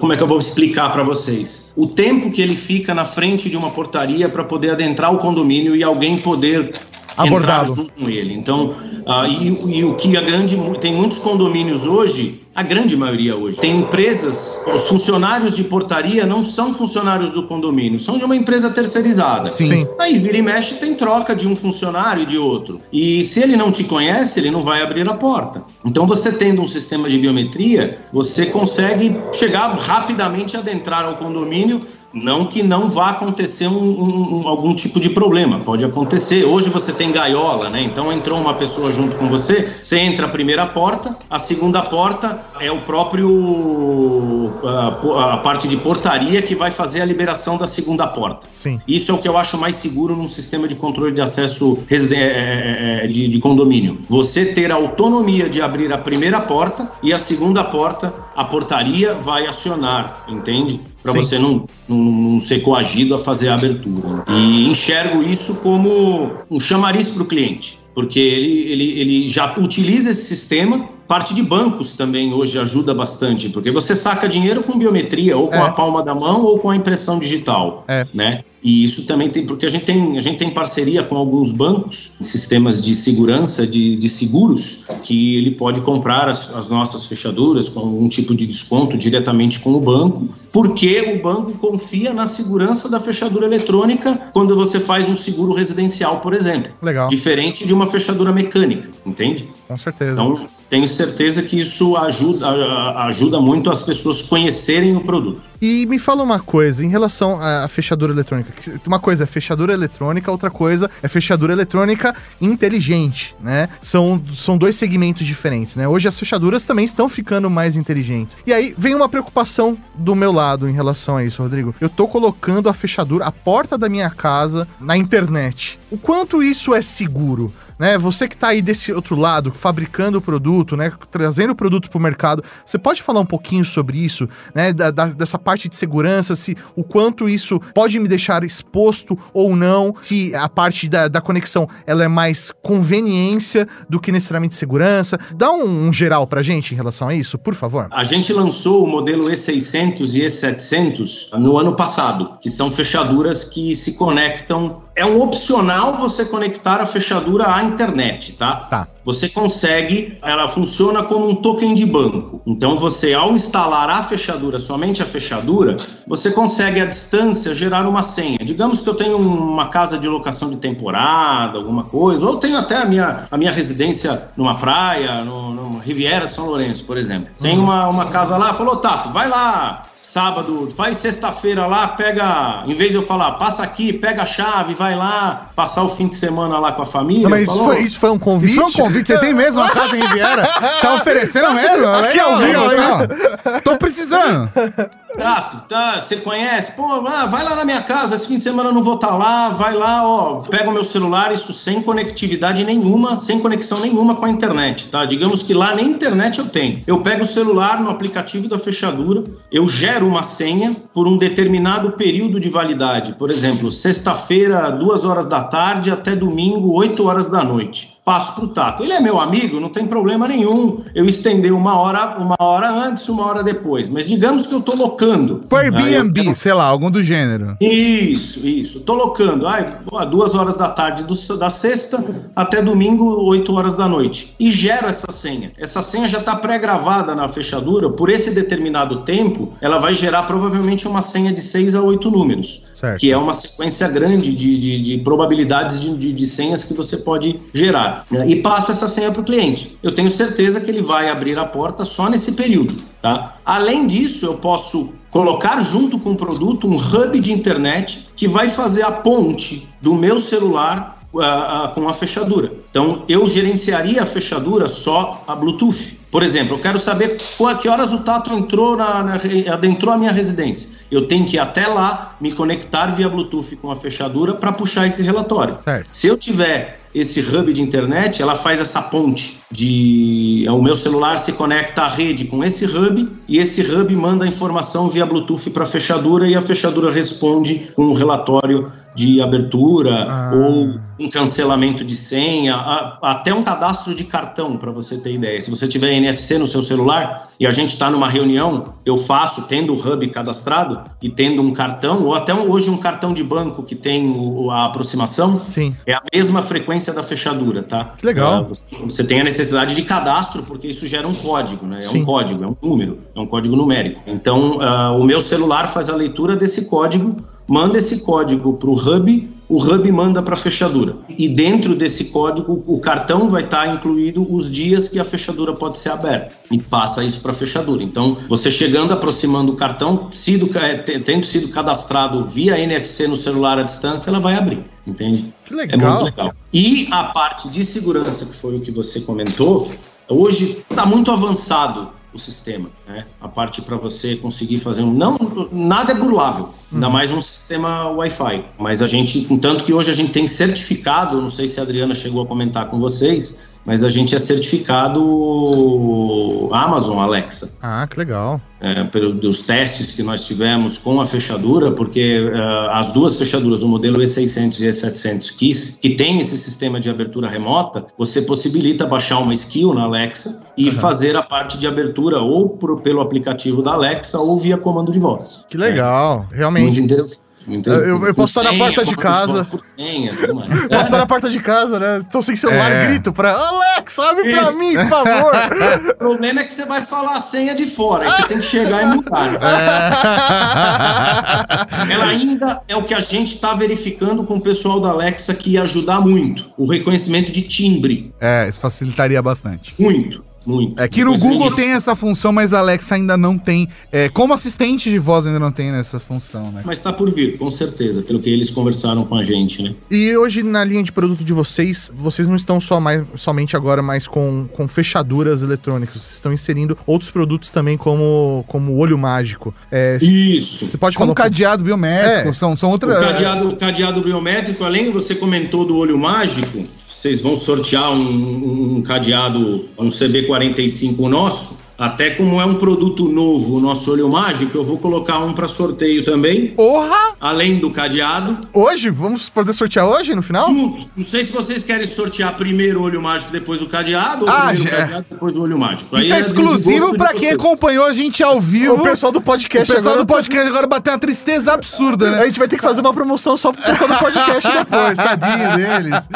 Como é que eu vou explicar para vocês? O tempo que ele fica na frente de uma portaria para poder adentrar o condomínio e alguém poder abordado junto com ele. Então, uh, e, e, o que a grande tem muitos condomínios hoje, a grande maioria hoje, tem empresas, os funcionários de portaria não são funcionários do condomínio, são de uma empresa terceirizada. Sim. Aí vira e mexe tem troca de um funcionário e de outro. E se ele não te conhece, ele não vai abrir a porta. Então, você tendo um sistema de biometria, você consegue chegar rapidamente adentrar ao condomínio não que não vá acontecer um, um, um, algum tipo de problema, pode acontecer. Hoje você tem gaiola, né? Então entrou uma pessoa junto com você, você entra a primeira porta, a segunda porta é o próprio a, a parte de portaria que vai fazer a liberação da segunda porta. Sim. Isso é o que eu acho mais seguro num sistema de controle de acesso é, é, é, de, de condomínio. Você ter a autonomia de abrir a primeira porta e a segunda porta, a portaria vai acionar, entende? Para você não, não, não, ser coagido a fazer a abertura. E enxergo isso como um chamariz para o cliente, porque ele, ele, ele já utiliza esse sistema. Parte de bancos também hoje ajuda bastante, porque você saca dinheiro com biometria, ou com é. a palma da mão, ou com a impressão digital. É. Né? E isso também tem, porque a gente tem, a gente tem parceria com alguns bancos, sistemas de segurança, de, de seguros, que ele pode comprar as, as nossas fechaduras com algum tipo de desconto diretamente com o banco, porque o banco confia na segurança da fechadura eletrônica quando você faz um seguro residencial, por exemplo. Legal. Diferente de uma fechadura mecânica, entende? Com certeza. Então, tenho certeza que isso ajuda, ajuda muito as pessoas conhecerem o produto. E me fala uma coisa, em relação à fechadura eletrônica. Uma coisa é fechadura eletrônica, outra coisa é fechadura eletrônica inteligente, né? São, são dois segmentos diferentes, né? Hoje as fechaduras também estão ficando mais inteligentes. E aí vem uma preocupação do meu lado em relação a isso, Rodrigo. Eu tô colocando a fechadura, a porta da minha casa na internet. O quanto isso é seguro? Né? Você que está aí desse outro lado, fabricando o produto, né? Trazendo o produto para o mercado, você pode falar um pouquinho sobre isso, né? Da, da, dessa parte de segurança, se o quanto isso pode me deixar exposto ou não, se a parte da, da conexão ela é mais conveniência do que necessariamente segurança. Dá um, um geral para gente em relação a isso, por favor. A gente lançou o modelo E600 e E700 no ano passado, que são fechaduras que se conectam é um opcional você conectar a fechadura à internet, tá? Tá. Você consegue, ela funciona como um token de banco. Então você, ao instalar a fechadura, somente a fechadura, você consegue à distância gerar uma senha. Digamos que eu tenho uma casa de locação de temporada, alguma coisa, ou tenho até a minha, a minha residência numa praia, no, numa Riviera de São Lourenço, por exemplo. Tem uhum. uma, uma casa lá, falou, Tato, vai lá sábado, faz sexta-feira lá, pega, em vez de eu falar, passa aqui, pega a chave, vai lá, passar o fim de semana lá com a família. Não, mas isso foi, isso foi, um convite? Isso foi um convite, você tem mesmo uma casa em Riviera? Tá oferecendo mesmo? Aqui ao vivo, Tô precisando. Tato, tá, você conhece? Pô, ah, vai lá na minha casa, esse fim de semana eu não vou estar tá lá, vai lá, ó, pega o meu celular, isso sem conectividade nenhuma, sem conexão nenhuma com a internet, tá? Digamos que lá nem internet eu tenho. Eu pego o celular no aplicativo da fechadura, eu gero uma senha por um determinado período de validade. Por exemplo, sexta-feira, duas horas da tarde até domingo, 8 horas da noite passo para o Tato. Ele é meu amigo, não tem problema nenhum eu estender uma hora, uma hora antes, uma hora depois. Mas digamos que eu estou locando. Por Airbnb, quero... sei lá, algum do gênero. Isso, isso. Estou locando. Ai, duas horas da tarde do, da sexta até domingo, oito horas da noite. E gero essa senha. Essa senha já está pré-gravada na fechadura. Por esse determinado tempo, ela vai gerar provavelmente uma senha de seis a oito números. Certo. Que é uma sequência grande de, de, de probabilidades de, de, de senhas que você pode gerar né, e passo essa senha para o cliente. Eu tenho certeza que ele vai abrir a porta só nesse período. Tá? Além disso, eu posso colocar junto com o produto um hub de internet que vai fazer a ponte do meu celular a, a, com a fechadura. Então, eu gerenciaria a fechadura só a Bluetooth. Por exemplo, eu quero saber a que horas o Tato entrou na, na, adentrou a minha residência. Eu tenho que ir até lá, me conectar via Bluetooth com a fechadura para puxar esse relatório. Certo. Se eu tiver esse hub de internet, ela faz essa ponte de o meu celular se conecta à rede com esse hub e esse hub manda a informação via Bluetooth para a fechadura e a fechadura responde com um relatório de abertura ah. ou um cancelamento de senha, até um cadastro de cartão, para você ter ideia. Se você tiver NFC no seu celular e a gente está numa reunião, eu faço, tendo o hub cadastrado e tendo um cartão, ou até hoje um cartão de banco que tem a aproximação, Sim. é a mesma frequência da fechadura, tá? Que legal. Você, você tem a necessidade de cadastro, porque isso gera um código, né? É Sim. um código, é um número, é um código numérico. Então, uh, o meu celular faz a leitura desse código manda esse código para o hub, o hub manda para a fechadura. E dentro desse código, o cartão vai estar tá incluído os dias que a fechadura pode ser aberta e passa isso para a fechadura. Então, você chegando, aproximando o cartão, sido, tendo sido cadastrado via NFC no celular à distância, ela vai abrir, entende? Que legal. É muito legal. E a parte de segurança, que foi o que você comentou, hoje está muito avançado o sistema, né? A parte para você conseguir fazer um não nada é burlável, ainda uhum. mais um sistema Wi-Fi. Mas a gente, tanto que hoje a gente tem certificado, não sei se a Adriana chegou a comentar com vocês, mas a gente é certificado Amazon Alexa. Ah, que legal. É, pelos testes que nós tivemos com a fechadura, porque uh, as duas fechaduras, o modelo E600 e E700, que, que tem esse sistema de abertura remota, você possibilita baixar uma skill na Alexa e uhum. fazer a parte de abertura ou por, pelo aplicativo da Alexa ou via comando de voz. Que legal, é. realmente. Muito interessante. Eu, eu, posso estar na porta de casa. Senha, posso estar na porta de casa, né? Tô sem celular, é. grito pra Alex, abre Isso. pra mim, por favor. o problema é que você vai falar a senha de fora, aí você tem que chegar e mudar. É. Ela ainda é o que a gente está verificando com o pessoal da Alexa que ia ajudar muito. O reconhecimento de timbre. É, isso facilitaria bastante. Muito. Muito. É que no Google tem essa função, mas a Alexa ainda não tem. É, como assistente de voz ainda não tem essa função, né? Mas tá por vir, com certeza, pelo que eles conversaram com a gente, né? E hoje, na linha de produto de vocês, vocês não estão só mais, somente agora mais com, com fechaduras eletrônicas, vocês estão inserindo outros produtos também, como, como olho mágico. É, Isso. Você pode como falar. cadeado biométrico, é. são, são outras. O cadeado, o cadeado biométrico, além você comentou do olho mágico, vocês vão sortear um, um cadeado, um CB40 45 nosso, até como é um produto novo, o nosso olho mágico, eu vou colocar um para sorteio também. Porra! Além do cadeado. Hoje? Vamos poder sortear hoje no final? Juntos. Não sei se vocês querem sortear primeiro o olho mágico, depois o cadeado, ou ah, primeiro já. o cadeado, depois o olho mágico. Isso Aí é, é exclusivo para quem acompanhou a gente ao vivo. O pessoal do podcast O pessoal agora do podcast agora bateu uma tristeza absurda, né? A gente vai ter que fazer uma promoção só pro pessoal do podcast depois, tadinho deles.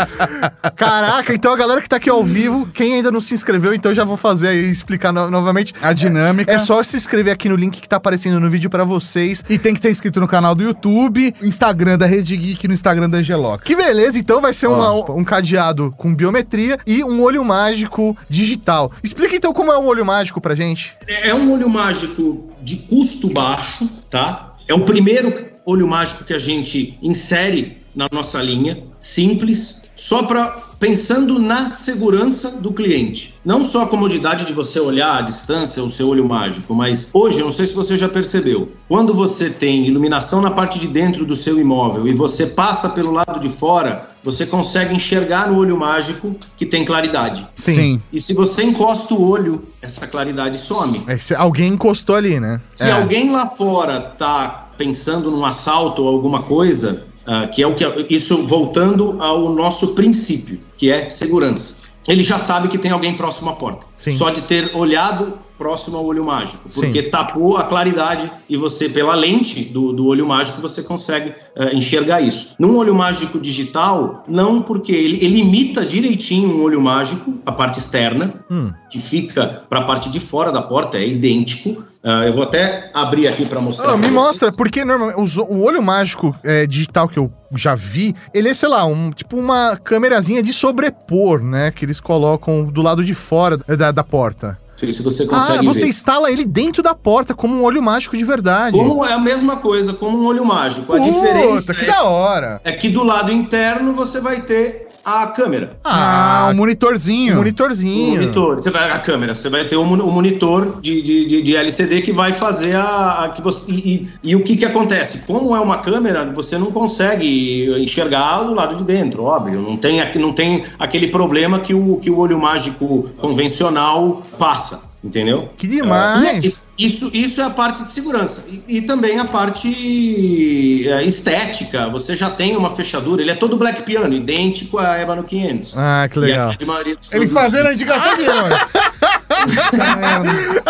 Caraca, então a galera que tá aqui ao vivo, quem ainda não se inscreveu, então já vou fazer aí, explicar novamente novamente. A dinâmica. É só se inscrever aqui no link que tá aparecendo no vídeo para vocês. E tem que ter inscrito no canal do YouTube, Instagram da Rede Geek e no Instagram da Angelox. Que beleza, então vai ser uma, um cadeado com biometria e um olho mágico digital. Explica então como é um olho mágico pra gente. É um olho mágico de custo baixo, tá? É o primeiro olho mágico que a gente insere na nossa linha, simples, só para pensando na segurança do cliente. Não só a comodidade de você olhar à distância o seu olho mágico, mas hoje, não sei se você já percebeu, quando você tem iluminação na parte de dentro do seu imóvel e você passa pelo lado de fora, você consegue enxergar no olho mágico que tem claridade. Sim. E se você encosta o olho, essa claridade some. É, se alguém encostou ali, né? Se é. alguém lá fora tá pensando num assalto ou alguma coisa, uh, que é o que isso voltando ao nosso princípio, que é segurança. Ele já sabe que tem alguém próximo à porta. Sim. Só de ter olhado próximo ao olho mágico, porque Sim. tapou a claridade e você, pela lente do, do olho mágico, você consegue uh, enxergar isso. Num olho mágico digital, não, porque ele, ele imita direitinho um olho mágico, a parte externa, hum. que fica para a parte de fora da porta, é idêntico. Uh, eu vou até abrir aqui para mostrar. Ah, me mostra, porque normalmente o olho mágico é, digital que eu já vi, ele é, sei lá, um, tipo uma câmerazinha de sobrepor, né? Que eles colocam do lado de fora da, da porta se você consegue. Ah, você ver. instala ele dentro da porta, como um olho mágico de verdade. Como é a mesma coisa, como um olho mágico. A Puta, diferença que é, da hora. é que do lado interno você vai ter a câmera. Ah, um monitorzinho. Um monitorzinho. monitor. Você vai a câmera, você vai ter o mon- o monitor de, de, de, LCD que vai fazer a, a que você. E, e- e o que que acontece? Como é uma câmera, você não consegue enxergar do lado de dentro, óbvio. Não tem, aqui- não tem aquele problema que o, que o olho mágico convencional passa. Entendeu? Que demais. E- Isso, isso é a parte de segurança. E, e também a parte é, estética. Você já tem uma fechadura, ele é todo black piano, idêntico à Eva no 500. Ah, que E a legal. Ele fazendo a gente gastar dinheiro, mano.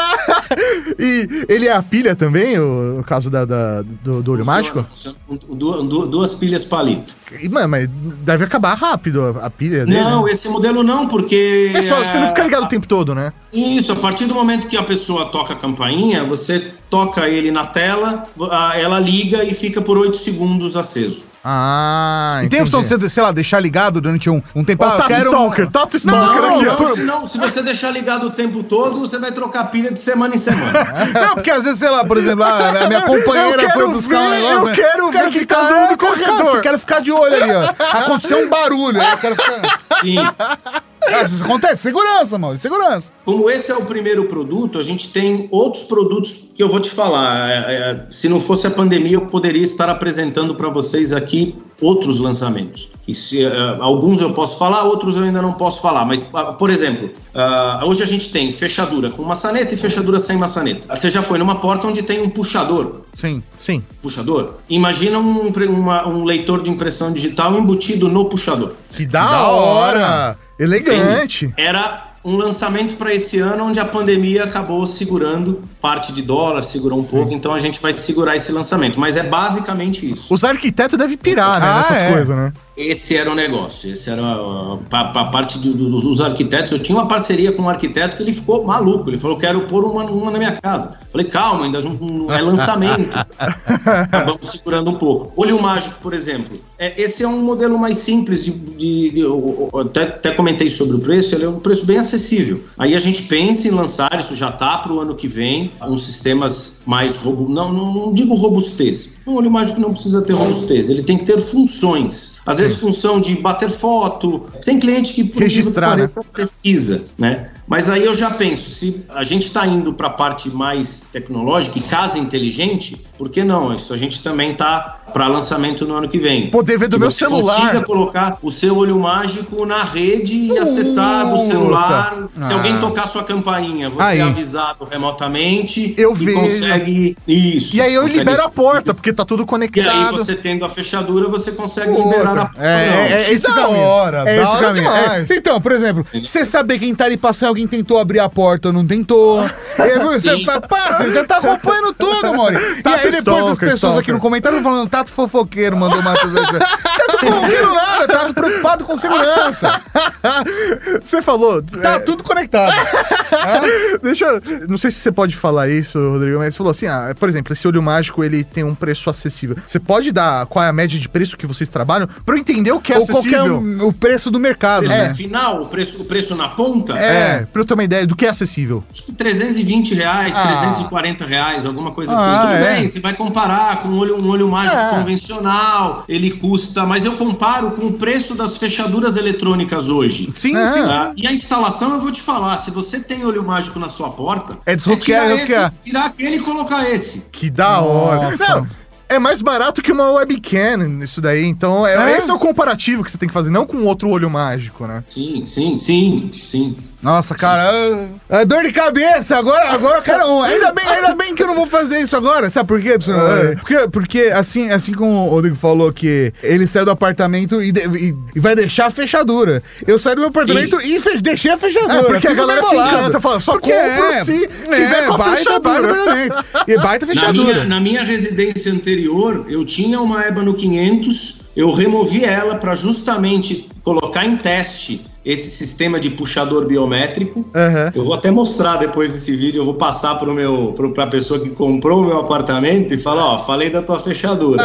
E ele é a pilha também, o, o caso da, da- do, do olho Funciona, mágico? funciona com du- du- duas pilhas palito. Mano, mas deve acabar rápido a, a pilha dele. Não, né? esse modelo não, porque. É só, você não fica ligado o é, tempo todo, né? Isso, a partir do momento que a pessoa toca a campainha, você toca ele na tela, a- ela liga e fica por 8 segundos aceso. Ah, E tem a opção de você, sei lá, deixar ligado durante um, um tempo. Ó, Ah, eu Tato quero um- Stalker, Tato Stalker não, aqui, ó. não, se, não, se você deixar ligado o tempo todo, você vai trocar pilha de semana em semana. Não, porque às vezes, sei lá, por exemplo, a minha companheira foi buscar um negócio. eu né? quero ver tá no eu quero ficar- corredor. Eu quero ficar de olho ali, ó. Aconteceu um barulho, eu quero ficar. Sim. Ah, isso acontece, segurança, mano, segurança. Como esse é o primeiro produto, a gente tem outros produtos que eu vou te falar. É, é, se não fosse a pandemia, eu poderia estar apresentando para vocês aqui outros lançamentos. Se, é, alguns eu posso falar, outros eu ainda não posso falar. Mas, ah, por exemplo, ah, hoje a gente tem fechadura com maçaneta e fechadura sem maçaneta. Você já foi numa porta onde tem um puxador. Sim. Sim. Puxador? Imagina um, uma- um leitor de impressão digital embutido no puxador. Que da, da hora. hora. Elegante. Era um lançamento para esse ano onde a pandemia acabou segurando parte de dólar, segurou um pouco, então a gente vai segurar esse lançamento. Mas é basicamente isso. Os arquitetos devem pirar, né, Ah, nessas é. coisas, né? Esse era o negócio. Esse era a, a- parte do- do- dos arquitetos. Eu tinha uma parceria com um arquiteto que ele ficou maluco. Ele falou: quero pôr uma, uma na minha casa. Falei, calma, ainda não, não é lançamento. Acabamos segurando um pouco. Olho mágico, por exemplo. É, esse é um modelo mais simples de. de- de- eu- eu até, até comentei sobre o preço, ele é um preço bem acessível. Aí a gente pensa em lançar, isso já tá para o ano que vem, uns sistemas mais robustos. Não, não, não digo robustez. Um olho mágico não precisa ter robustez, ele tem que ter funções. Às vezes, função de bater foto. Tem cliente que, por incrível que Registrar, né? pesquisa, né? Mas aí eu já penso, se a gente está indo para a parte mais tecnológica e casa inteligente, por que não? Isso a gente também tá para lançamento no ano que vem. Poder ver do Que meu você celular. consiga colocar o seu olho mágico na rede e acessar do Puta. celular. Se Ah. alguém tocar sua campainha, você Aí. é avisado remotamente Eu e vejo. consegue isso. E aí eu consegue- libero a porta, porque tá tudo E aí conectado. você tendo a fechadura, você consegue Puta. liberar a porta. É, é, é esse da caminho. hora, é da esse hora caminho. É, então, por exemplo, você saber quem tá ali passando, alguém tentou abrir a porta ou não tentou. E aí você pa- passa, já tá acompanhando tudo, Mori. E aí depois as pessoas stalker. aqui no comentário estão falando, Tato fofoqueiro mandou uma coisa. Tato fofoqueiro nada, Tato preocupado com segurança. Você falou. Tá é, tudo conectado. Deixa eu. Não sei se você pode falar isso, Rodrigo, mas você falou assim: ah, por exemplo, esse olho mágico ele tem um preço acessível. Você pode dar qual é a média de preço que vocês trabalham pra eu entender o que é Ou acessível? um- o preço do mercado, Preço né? final, o preço, o preço na ponta, É, pra eu ter uma ideia do que é acessível. acho que 320 reais, Ah. 340 reais, alguma coisa Ah, assim. Tudo é. bem, você vai comparar com um olho, um olho mágico É. convencional, ele custa, mas eu comparo com o preço das fechaduras eletrônicas hoje. Sim, É. sim. Tá? E a instalação, eu vou te falar, se você tem olho mágico na sua porta, É desrosquear, tirar, desrosquear. esse, tirar aquele e colocar esse. Que da hora. Nossa. Não, é mais barato que uma webcam isso daí. Então, é, É? esse é o comparativo que você tem que fazer, não com outro olho mágico, né? Sim, sim, sim, sim. Nossa, cara, é dor de cabeça. Agora, agora um. Ainda bem, ainda bem que eu não vou fazer isso agora. Sabe por quê? É. Porque, porque assim, assim como o Rodrigo falou que ele saiu do apartamento e, de- e- e vai deixar a fechadura. Eu saí do meu apartamento e fe- deixei a fechadura. É, porque a galera se encanta, fala, só Porque compro é, se é, tiver com a baita, fechadura. baita apartamento. E baita Na fechadura. minha, na minha residência anterior, eu tinha uma EBA no 500, eu removi ela para justamente colocar em teste esse sistema de puxador biométrico. Aham. Eu vou até mostrar depois desse vídeo, eu vou passar pro meu, pro, pra pessoa que comprou o meu apartamento e falar, ó, falei da tua fechadura.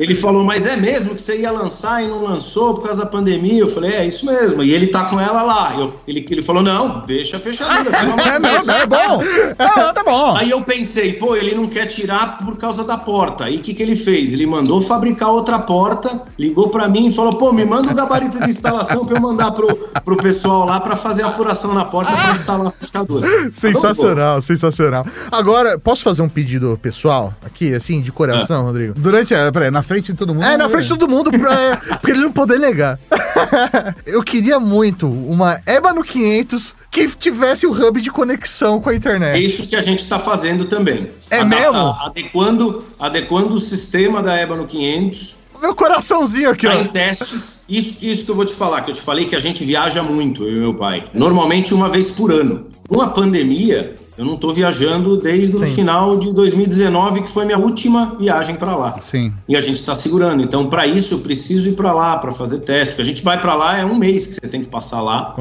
ele falou, mas é mesmo que você ia lançar e não lançou por causa da pandemia? Eu falei, é isso mesmo. E ele tá com ela lá. Eu- ele, ele falou, não, deixa a fechadura. É, não, Deus." não, é bom. Ah, tá bom. Aí eu pensei, pô, ele não quer tirar por causa da porta. Aí o que, que ele fez? Ele mandou fabricar outra porta, ligou pra mim e falou, pô, me manda o gabarito de instalação pra eu mandar pro, pro pessoal lá pra fazer a furação na porta pra instalar a fechadura. Sensacional, sensacional. Agora, posso fazer um pedido pessoal aqui, assim, de coração, Rodrigo? Durante a. Peraí, na frente de todo mundo. É, na frente de todo mundo, pra, pra ele não poder negar. Eu queria muito uma Ébano 500 que tivesse o hub de conexão com a É internet. isso que a gente está fazendo também. É mesmo? adequando, adequando o sistema da Ébano 500 Meu coraçãozinho aqui, Tá em ó. testes. Isso, isso que eu vou te falar, que eu te falei que a gente viaja muito, eu e meu pai. Normalmente uma vez por ano. Com a pandemia, eu não tô viajando desde o Sim. final de 2019, que foi minha última viagem para lá. Sim. E a gente está segurando. Então, para isso, eu preciso ir para lá para fazer teste. Porque a gente vai para lá, é um mês que você tem que passar lá.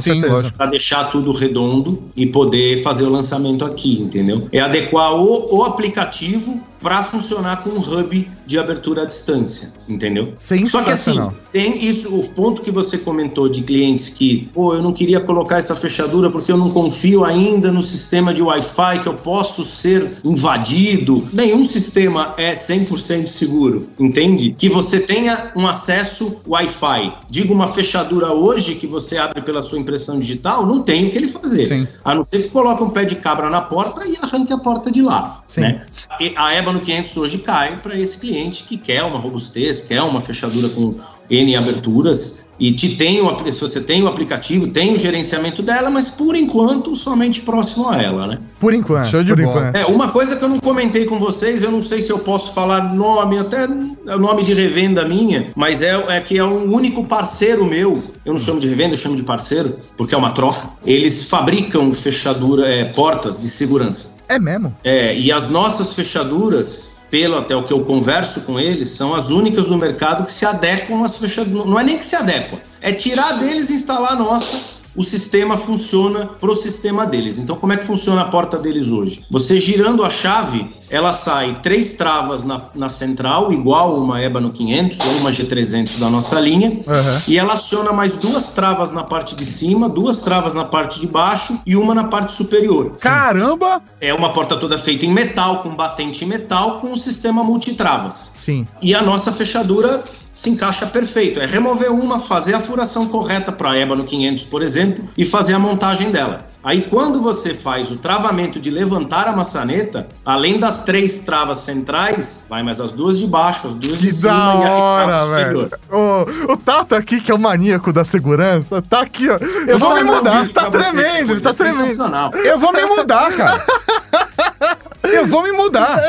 Para deixar tudo redondo e poder fazer o lançamento aqui, entendeu? É adequar o, o aplicativo para funcionar com um hub de abertura à distância, entendeu? Só que assim, tem isso, o ponto que você comentou de clientes que, pô, eu não queria colocar essa fechadura porque eu não confio ainda no sistema de Wi-Fi que eu posso ser invadido. Nenhum sistema é 100% seguro, entende? Que você tenha um acesso Wi-Fi. Diga uma fechadura hoje que você abre pela sua impressão digital, não tem o que ele fazer. Sim. A não ser que coloque um pé de cabra na porta e arranque a porta de lá, Sim. né? E a Ébano 500 hoje cai para esse cliente que quer uma robustez, quer uma fechadura com N aberturas e te tem o, apli- se você tem o aplicativo, tem o gerenciamento dela, mas por enquanto somente próximo a ela, né? Por enquanto. Show de por bola. enquanto. É, uma coisa que eu não comentei com vocês, eu não sei se eu posso falar nome, até o nome de revenda minha, mas é, é que é um único parceiro meu, eu não chamo de revenda, eu chamo de parceiro, porque é uma troca. Eles fabricam fechadura, é, portas de segurança. É mesmo? É, e as nossas fechaduras, pelo até o que eu converso com eles, são as únicas no mercado que se adequam às fechaduras. Não é nem que se adequam, é tirar deles e instalar a nossa. O sistema funciona pro sistema deles. Então, como é que funciona a porta deles hoje? Você girando a chave, ela sai três travas na, na central, igual uma Ébano 500 ou uma G300 da nossa linha, Aham. e ela aciona mais duas travas na parte de cima, duas travas na parte de baixo e uma na parte superior. Caramba! É uma porta toda feita em metal, com batente em metal, com um sistema multitravas. Sim. E a nossa fechadura se encaixa perfeito. É remover uma, fazer a furação correta para a ébano 500, por exemplo, e fazer a montagem dela. Aí, quando você faz o travamento de levantar a maçaneta, além das três travas centrais, vai mais as duas de baixo, as duas de Que cima da e a que hora, tá velho. O, o Tato aqui, que é o maníaco da segurança, tá aqui, ó. Eu vou me um mudar. vídeo Tá tremendo, depois, tá é tremendo. Eu vou me mudar, cara. Eu vou me mudar.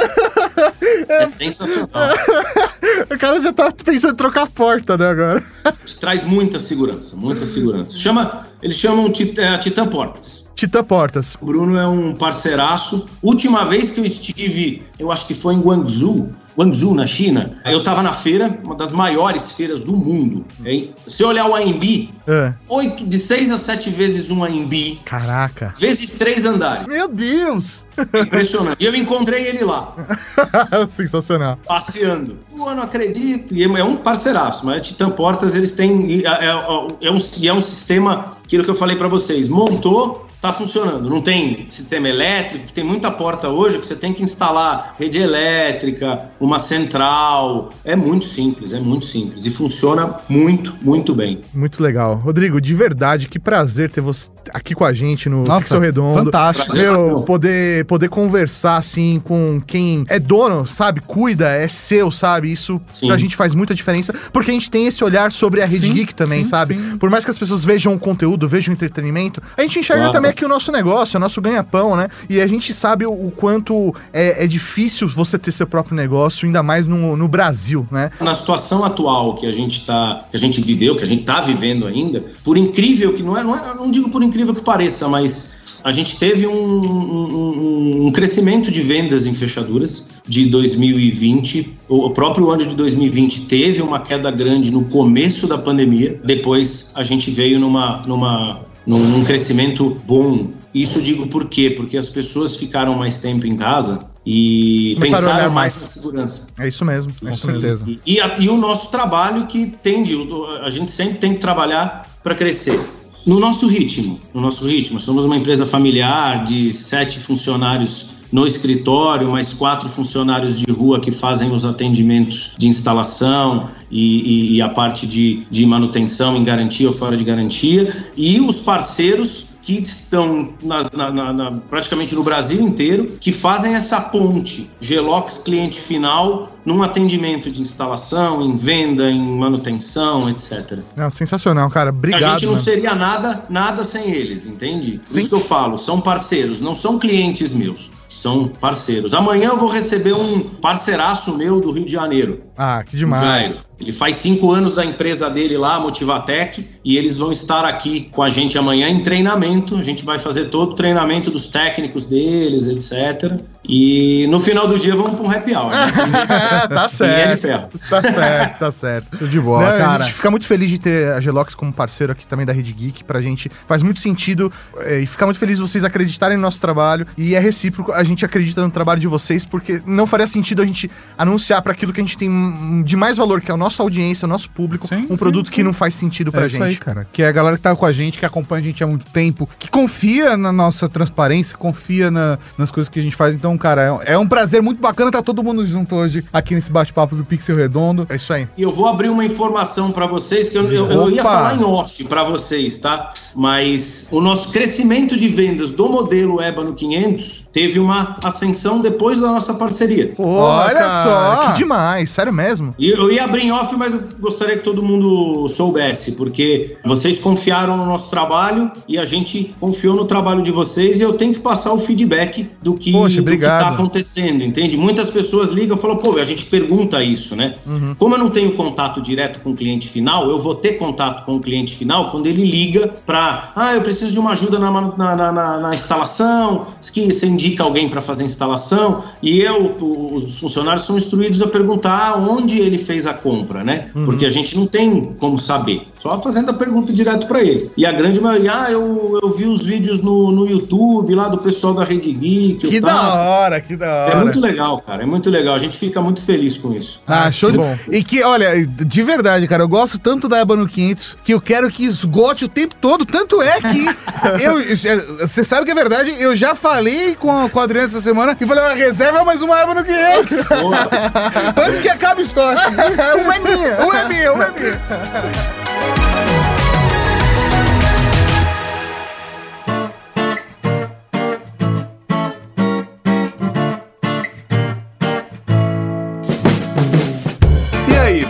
É sensacional. O cara já tá pensando em trocar a porta, né, agora. Traz muita segurança, muita segurança. Chama, eles chamam é, Titã Portas. Tita Portas. O Bruno é um parceiraço. Última vez que eu estive, eu acho que foi em Guangzhou, Guangzhou, na China. Eu tava na feira, uma das maiores feiras do mundo. hein? Se olhar o AMB, É. de seis a sete vezes um AMB, Caraca. vezes três andares. Meu Deus. Impressionante. E eu encontrei ele lá, Sensacional. passeando. Pô, eu não acredito. E é um parceiraço, mas a Titan Portas, eles têm. É, é- é um, é um sistema, aquilo que eu falei pra vocês, montou. Tá funcionando. Não tem sistema elétrico, tem muita porta hoje que você tem que instalar rede elétrica, uma central. É muito simples, é muito simples. E funciona muito, muito bem. Muito legal. Rodrigo, de verdade, que prazer ter você aqui com a gente no Nossa, Pixel Redondo. fantástico. Prazer, Meu, Rafael. poder, poder conversar assim com quem é dono, sabe? Cuida, é seu, sabe? Isso Sim. pra gente faz muita diferença, porque a gente tem esse olhar sobre a Rede Sim, Geek também, sim, sabe? sim. Por mais que as pessoas vejam o conteúdo, vejam o entretenimento, a gente enxerga Claro. também é que o nosso negócio, é o nosso ganha-pão, né? E a gente sabe o, o quanto é, é, difícil você ter seu próprio negócio, ainda mais no, no Brasil, né? Na situação atual que a gente tá, que a gente viveu, que a gente tá vivendo ainda, por incrível que não é, não, é, não digo por incrível que pareça, mas a gente teve um, um, um crescimento de vendas em fechaduras de 2020. O próprio ano de 2020 teve uma queda grande no começo da pandemia, depois a gente veio numa, numa num, num crescimento bom. Isso digo por quê? Porque as pessoas ficaram mais tempo em casa e Começaram pensaram mais na segurança. É isso mesmo, com certeza. E, e, a, e, o nosso trabalho que tende, a gente sempre tem que trabalhar para crescer. No nosso ritmo, no nosso ritmo. Somos uma empresa familiar de sete funcionários no escritório, mais quatro funcionários de rua que fazem os atendimentos de instalação e, e, e a parte de, de manutenção em garantia ou fora de garantia, e os parceiros que estão na, na, na, praticamente no Brasil inteiro, que fazem essa ponte Gelox cliente final num atendimento de instalação, em venda, em manutenção, etc. É sensacional, cara. Obrigado. A gente não mano. seria nada, nada sem eles, entende? Por Sim. isso que eu falo, são parceiros, não são clientes meus são parceiros. Amanhã eu vou receber um parceiraço meu do Rio de Janeiro. Ah, que demais. Jairo. Ele faz cinco anos da empresa dele lá, Motivatec, e eles vão estar aqui com a gente amanhã em treinamento. A gente vai fazer todo o treinamento dos técnicos deles, etc. E no final do dia vamos para um happy hour. Né? tá certo. Tá certo, tá certo. De boa, Não, cara. A gente fica muito feliz de ter a Gelox como parceiro aqui também da Rede Geek. Pra gente faz muito sentido é, e fica muito feliz vocês acreditarem no nosso trabalho. E é recíproco, a gente acredita no trabalho de vocês, porque não faria sentido a gente anunciar para aquilo que a gente tem de mais valor, que é nosso nossa audiência, o nosso público, sim, um sim, produto sim. que não faz sentido pra é gente. Isso aí, cara. Que é a galera que tá com a gente, que acompanha a gente há muito tempo, que confia na nossa transparência, confia na, nas coisas que a gente faz. Então, cara, é, é um prazer muito bacana estar tá todo mundo junto hoje aqui nesse bate-papo do Pixel Redondo. É isso aí. E eu vou abrir uma informação para vocês que eu, eu, eu, ia falar em off para vocês, tá? Mas o nosso crescimento de vendas do modelo Ébano 500 teve uma ascensão depois da nossa parceria. Pô, Olha cara, só! Que demais, sério mesmo. E eu ia abrir em off, mas eu gostaria que todo mundo soubesse, porque vocês confiaram no nosso trabalho e a gente confiou no trabalho de vocês e eu tenho que passar o feedback do que, está acontecendo, entende? Muitas pessoas ligam e falam, pô, a gente pergunta isso, né? Uhum. Como eu não tenho contato direto com o cliente final, eu vou ter contato com o cliente final quando ele liga para, ah, eu preciso de uma ajuda na, na, na, na instalação, que você indica alguém para fazer a instalação e eu, os funcionários são instruídos a perguntar onde ele fez a compra, né? Uhum. Porque a gente não tem como saber. Só fazendo a pergunta direto para eles. E a grande maioria, ah, eu, eu vi os vídeos no, no YouTube lá do pessoal da Rede Geek. Que da hora, que da é hora. É muito legal, cara. É muito legal. A gente fica muito feliz com isso. Ah, show de bom. E que, olha, de verdade, cara, eu gosto tanto da Ebano 500 que eu quero que esgote o tempo todo. Tanto é que eu. Você sabe que é verdade, eu já falei com a, com a Adriana essa semana e falei, reserva mais uma Ebano 500. Antes que acabe o estoque. uma é minha. Uma é minha, uma é minha.